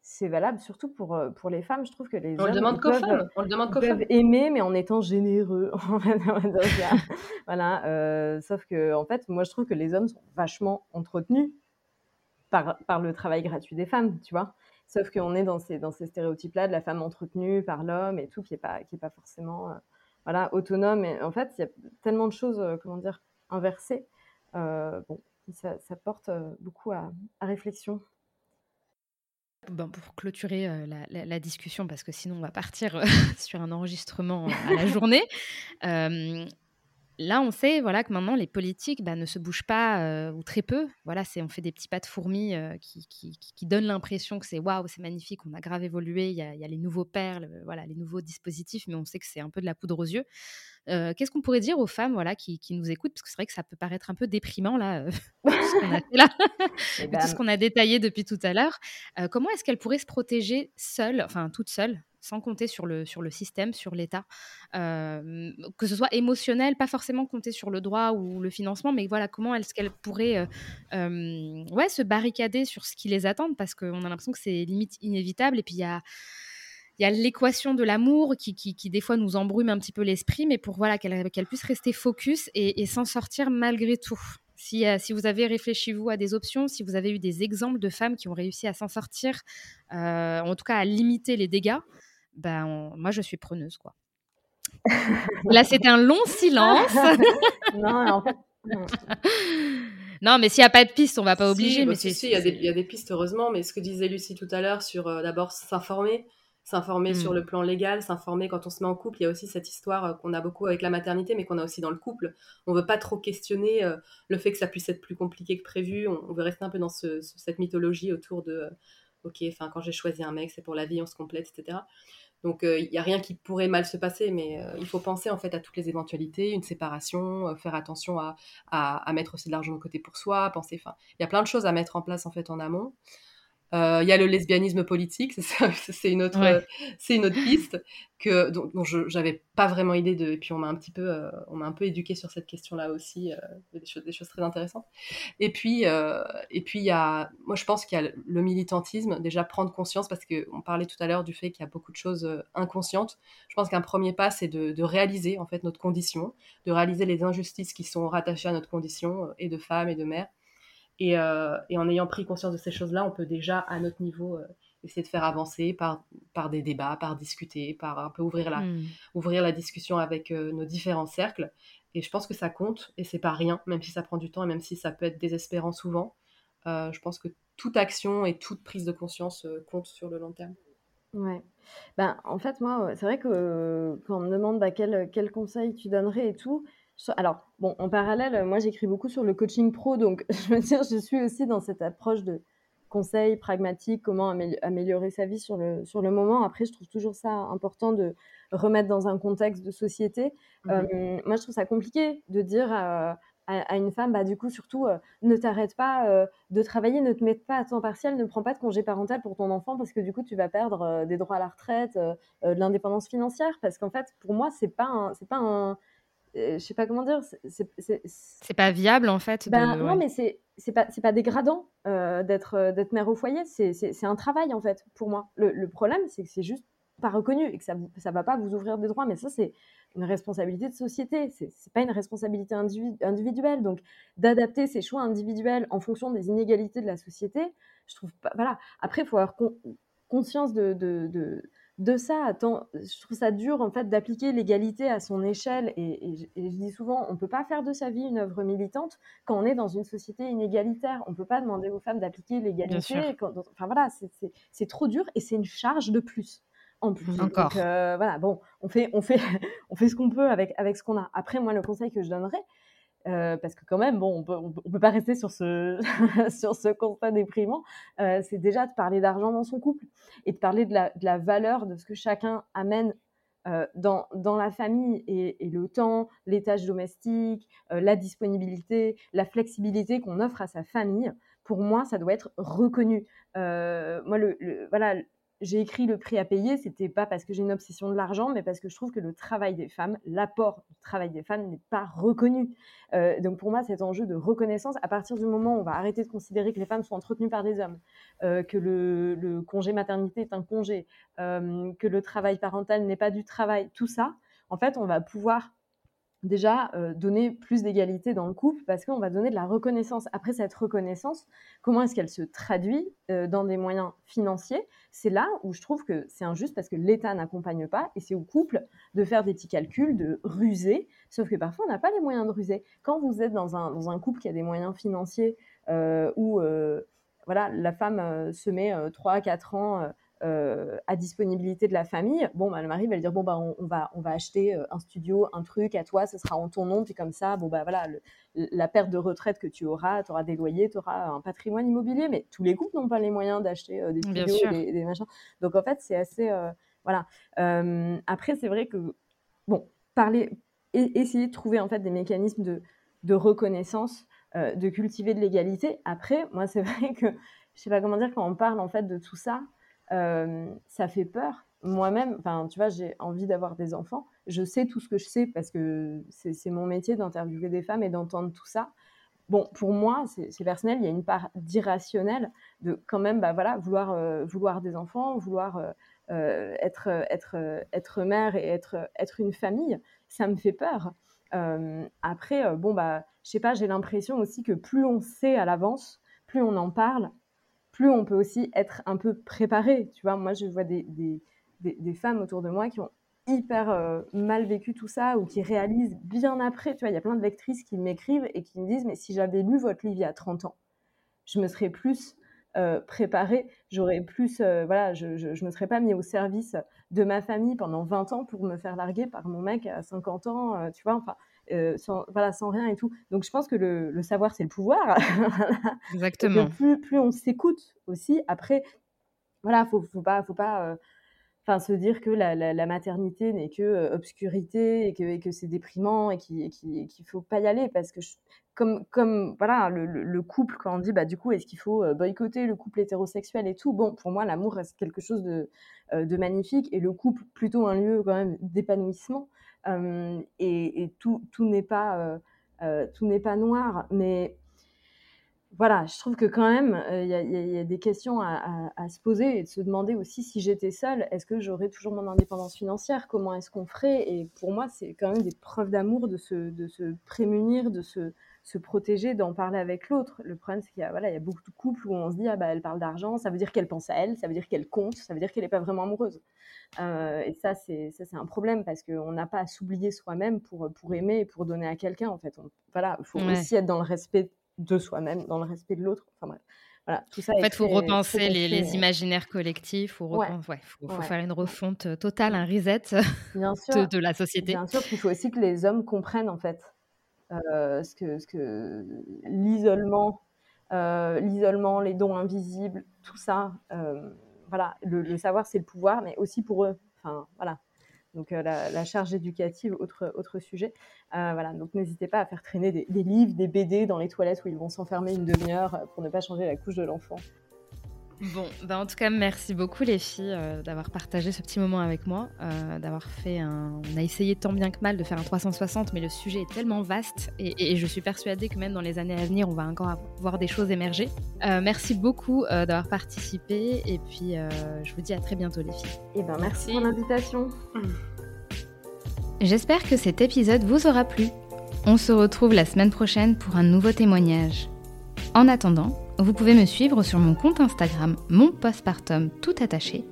c'est valable surtout pour, pour les femmes. Je trouve que les on hommes le demande peuvent, on le demande peuvent aimer, mais en étant généreux. voilà. sauf que en fait, moi je trouve que les hommes sont vachement entretenus par, par le travail gratuit des femmes, tu vois. Sauf qu'on est dans ces, dans ces stéréotypes-là de la femme entretenue par l'homme et tout, qui n'est pas, qui est pas forcément voilà, autonome. Et en fait, il y a tellement de choses, euh, comment dire, inversées. Euh, bon, ça, porte euh, beaucoup à, réflexion. Bon, pour clôturer la, discussion, parce que sinon on va partir sur un enregistrement à la journée, Là, on sait voilà, que maintenant, les politiques bah, ne se bougent pas euh, ou très peu. Voilà, c'est, on fait des petits pas de fourmis euh, qui, qui, donnent l'impression que c'est waouh, c'est magnifique, on a grave évolué, il y a, y a, les nouveaux perles, voilà, les nouveaux dispositifs, mais on sait que c'est un peu de la poudre aux yeux. Euh, qu'est-ce qu'on pourrait dire aux femmes voilà, qui, qui, nous écoutent? Parce que c'est vrai que ça peut paraître un peu déprimant, là, tout ce qu'on a là, eh tout ce ben qu'on a détaillé depuis tout à l'heure. comment est-ce qu'elles pourraient se protéger seules, enfin toutes seules, sans compter sur le, sur le système, sur l'État, euh, que ce soit émotionnel, pas forcément compter sur le droit ou le financement, mais voilà, comment est-ce qu'elles pourraient euh, euh, ouais, se barricader sur ce qui les attend, parce qu'on a l'impression que c'est limite inévitable, et puis il y a y a l'équation de l'amour qui, qui, des fois nous embrume un petit peu l'esprit, mais pour voilà qu'elle qu'elle puisse rester focus et, s'en sortir malgré tout. Si, si, vous avez réfléchi, vous, à des options, si vous avez eu des exemples de femmes qui ont réussi à s'en sortir, euh, en tout cas à limiter les dégâts, ben, moi, je suis preneuse. quoi. Là, c'est un long silence. non, en fait. Non, mais s'il n'y a pas de piste, on va pas obliger. Bah mais si, il y, y, a des pistes, heureusement. Mais ce que disait Lucie tout à l'heure sur euh, d'abord s'informer, s'informer sur mm. le plan légal, s'informer quand on se met en couple. Il y a aussi cette histoire euh, qu'on a beaucoup avec la maternité, mais qu'on a aussi dans le couple. On veut pas trop questionner euh, le fait que ça puisse être plus compliqué que prévu. On, veut rester un peu dans cette mythologie autour de, ok, enfin quand j'ai choisi un mec, c'est pour la vie, on se complète, etc. Donc il euh, n'y a rien qui pourrait mal se passer, mais euh, il faut penser en fait à toutes les éventualités, une séparation, euh, faire attention à, à, mettre aussi de l'argent de côté pour soi, penser, enfin, il y a plein de choses à mettre en place en fait en amont. Euh, il y a le lesbianisme politique, c'est une autre, c'est une autre piste que dont, je j'avais pas vraiment idée de. Et puis on m'a un petit peu, euh, on m'a un peu éduqué sur cette question-là aussi, euh, des choses, des choses très intéressantes. Et puis, et puis il y a, moi je pense qu'il y a le militantisme, déjà prendre conscience parce que on parlait tout à l'heure du fait qu'il y a beaucoup de choses inconscientes. Je pense qu'un premier pas c'est de, de, réaliser en fait notre condition, de réaliser les injustices qui sont rattachées à notre condition et de femme et de mère euh, et, en ayant pris conscience de ces choses-là, on peut déjà, à notre niveau, euh, essayer de faire avancer par, par des débats, par discuter, par un peu ouvrir la, hmm. ouvrir la discussion avec euh, nos différents cercles. Et je pense que ça compte, et c'est pas rien, même si ça prend du temps et même si ça peut être désespérant souvent. je pense que toute action et toute prise de conscience compte sur le long terme. Ouais. Ben, en fait, moi, c'est vrai que quand on me demande bah, quel, quel conseil tu donnerais et tout, alors, bon, en parallèle, moi j'écris beaucoup sur le coaching pro, donc je veux dire, je suis aussi dans cette approche de conseils pragmatiques, comment améliorer sa vie sur le, sur le moment. Après, je trouve toujours ça important de remettre dans un contexte de société. Mmh euh, moi, je trouve ça compliqué de dire à, une femme, bah, du coup, surtout, euh, ne t'arrête pas euh, de travailler, ne te mette pas à temps partiel, ne prends pas de congé parental pour ton enfant parce que du coup, tu vas perdre des droits à la retraite, de l'indépendance financière. Parce qu'en fait, pour moi, c'est pas c'est pas un je sais pas comment dire. C'est pas viable en fait. Ben, non, mais c'est c'est pas c'est pas dégradant euh, d'être euh, d'être mère au foyer. C'est un travail en fait pour moi. Le, le problème c'est que c'est juste pas reconnu et que ça ça va pas vous ouvrir des droits. Mais ça c'est une responsabilité de société. C'est pas une responsabilité individuelle. Donc d'adapter ses choix individuels en fonction des inégalités de la société, je trouve pas. Voilà. Après, il faut avoir conscience de, de, de de ça, je trouve ça dur en fait d'appliquer l'égalité à son échelle et, je dis souvent, on ne peut pas faire de sa vie une œuvre militante quand on est dans une société inégalitaire. On ne peut pas demander aux femmes d'appliquer l'égalité. Enfin voilà, c'est trop dur et c'est une charge de plus. En plus. Encore. Euh, voilà, bon, on fait, on fait, on fait ce qu'on peut avec, avec ce qu'on a. Après, moi, le conseil que je donnerais, euh, parce que quand même, bon, on peut, peut pas rester sur ce, constat déprimant. Euh, c'est déjà de parler d'argent dans son couple et de parler de la, valeur de ce que chacun amène euh, dans, la famille et, et, le temps, les tâches domestiques, la disponibilité, la flexibilité qu'on offre à sa famille. Pour moi, ça doit être reconnu. moi, le, voilà, j'ai écrit le prix à payer, c'était pas parce que j'ai une obsession de l'argent, mais parce que je trouve que le travail des femmes, l'apport du travail des femmes n'est pas reconnu. Euh, donc pour moi, cet enjeu de reconnaissance, à partir du moment où on va arrêter de considérer que les femmes sont entretenues par des hommes, euh, que le, congé maternité est un congé, euh, que le travail parental n'est pas du travail, tout ça, en fait, on va pouvoir déjà euh, donner plus d'égalité dans le couple parce qu'on va donner de la reconnaissance. Après cette reconnaissance, comment est-ce qu'elle se traduit euh, dans des moyens financiers? C'est là où je trouve que c'est injuste parce que l'État n'accompagne pas et c'est au couple de faire des petits calculs, de ruser, sauf que parfois on n'a pas les moyens de ruser. Quand vous êtes dans un, dans un couple qui a des moyens financiers euh, où voilà, la femme se met 3 à 4 ans euh, à disponibilité de la famille, bon, bah, le mari va lui dire bon, bah, on, va, on va acheter euh, un studio, un truc à toi, ce sera en ton nom, puis comme ça, bon, bah voilà, la perte de retraite que tu auras, tu auras des loyers, tu auras un patrimoine immobilier, mais tous les couples n'ont pas les moyens d'acheter euh, des studios, des, des, machins. Donc en fait, c'est assez. voilà. après, c'est vrai que, bon, parler, essayer de trouver en fait des mécanismes de, de reconnaissance, de cultiver de l'égalité. Après, moi, c'est vrai que je sais pas comment dire, quand on parle en fait de tout ça, euh, ça fait peur. Moi-même, tu vois, j'ai envie d'avoir des enfants. Je sais tout ce que je sais parce que c'est mon métier d'interviewer des femmes et d'entendre tout ça. Bon, pour moi, c'est personnel. Il y a une part d'irrationnel de quand même, bah voilà, vouloir, vouloir des enfants, vouloir être, être, être mère et être, être une famille. Ça me fait peur. après, bon, bah, je sais pas, j'ai l'impression aussi que plus on sait à l'avance, plus on en parle, plus on peut aussi être un peu préparé. Tu vois, moi, je vois des, des, des, femmes autour de moi qui ont hyper mal vécu tout ça ou qui réalisent bien après. Tu vois, il y a plein de lectrices qui m'écrivent et qui me disent Mais si j'avais lu votre livre il y a 30 ans, je me serais plus préparée, j'aurais plus. voilà, je, je, me serais pas mis au service de ma famille pendant 20 ans pour me faire larguer par mon mec à 50 ans, tu vois, enfin. Sans, voilà, sans rien et tout. Donc je pense que le, savoir, c'est le pouvoir. Exactement. plus, plus on s'écoute aussi, après, voilà, faut, faut pas, faut pas enfin se dire que la, maternité n'est que euh, obscurité et que, que c'est déprimant et qu'il ne faut pas y aller parce que comme comme voilà le, couple quand on dit bah du coup est-ce qu'il faut euh, boycotter le couple hétérosexuel et tout? Bon pour moi l'amour reste quelque chose de, euh, de magnifique et le couple plutôt un lieu quand même d'épanouissement et, tout tout n'est pas tout n'est pas noir mais voilà, je trouve que quand même, euh, il y, a des questions à, se poser et de se demander aussi si j'étais seule, est-ce que j'aurais toujours mon indépendance financière? Comment est-ce qu'on ferait? Et pour moi, c'est quand même des preuves d'amour de se, de se prémunir, de se, se protéger, d'en parler avec l'autre. Le problème, c'est qu'il y, a, voilà, il y a beaucoup de couples où on se dit, ah bah, elle parle d'argent, ça veut dire qu'elle pense à elle, ça veut dire qu'elle compte, ça veut dire qu'elle n'est pas vraiment amoureuse. Euh, et ça, c'est, ça, c'est un problème parce qu'on n'a pas à s'oublier soi-même pour, pour aimer et pour donner à quelqu'un, en fait. voilà, il faut aussi être dans le respect de soi-même, dans le respect de l'autre. Enfin bref. Voilà, tout ça en fait, il faut repenser les, imaginaires collectifs, il faut, faut, faire une refonte totale, un reset de, la société. Bien sûr qu'il faut aussi que les hommes comprennent en fait ce que, ce que l'isolement, euh, l'isolement, les dons invisibles, tout ça. voilà, le, savoir c'est le pouvoir, mais aussi pour eux. Enfin, voilà, donc euh, la, charge éducative, autre, autre sujet. Euh, voilà, donc n'hésitez pas à faire traîner des, des, livres, des BD dans les toilettes où ils vont s'enfermer une demi-heure pour ne pas changer la couche de l'enfant. Bon, bah en tout cas, merci beaucoup les filles euh, d'avoir partagé ce petit moment avec moi, euh, d'avoir fait un... On a essayé tant bien que mal de faire un 360, mais le sujet est tellement vaste et, je suis persuadée que même dans les années à venir, on va encore voir des choses émerger. Euh, merci beaucoup d'avoir participé et puis je vous dis à très bientôt les filles. Et eh ben merci pour l'invitation. J'espère que cet épisode vous aura plu. On se retrouve la semaine prochaine pour un nouveau témoignage. En attendant, vous pouvez me suivre sur mon compte Instagram, mon postpartum tout attaché,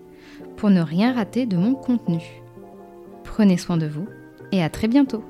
pour ne rien rater de mon contenu. Prenez soin de vous et à très bientôt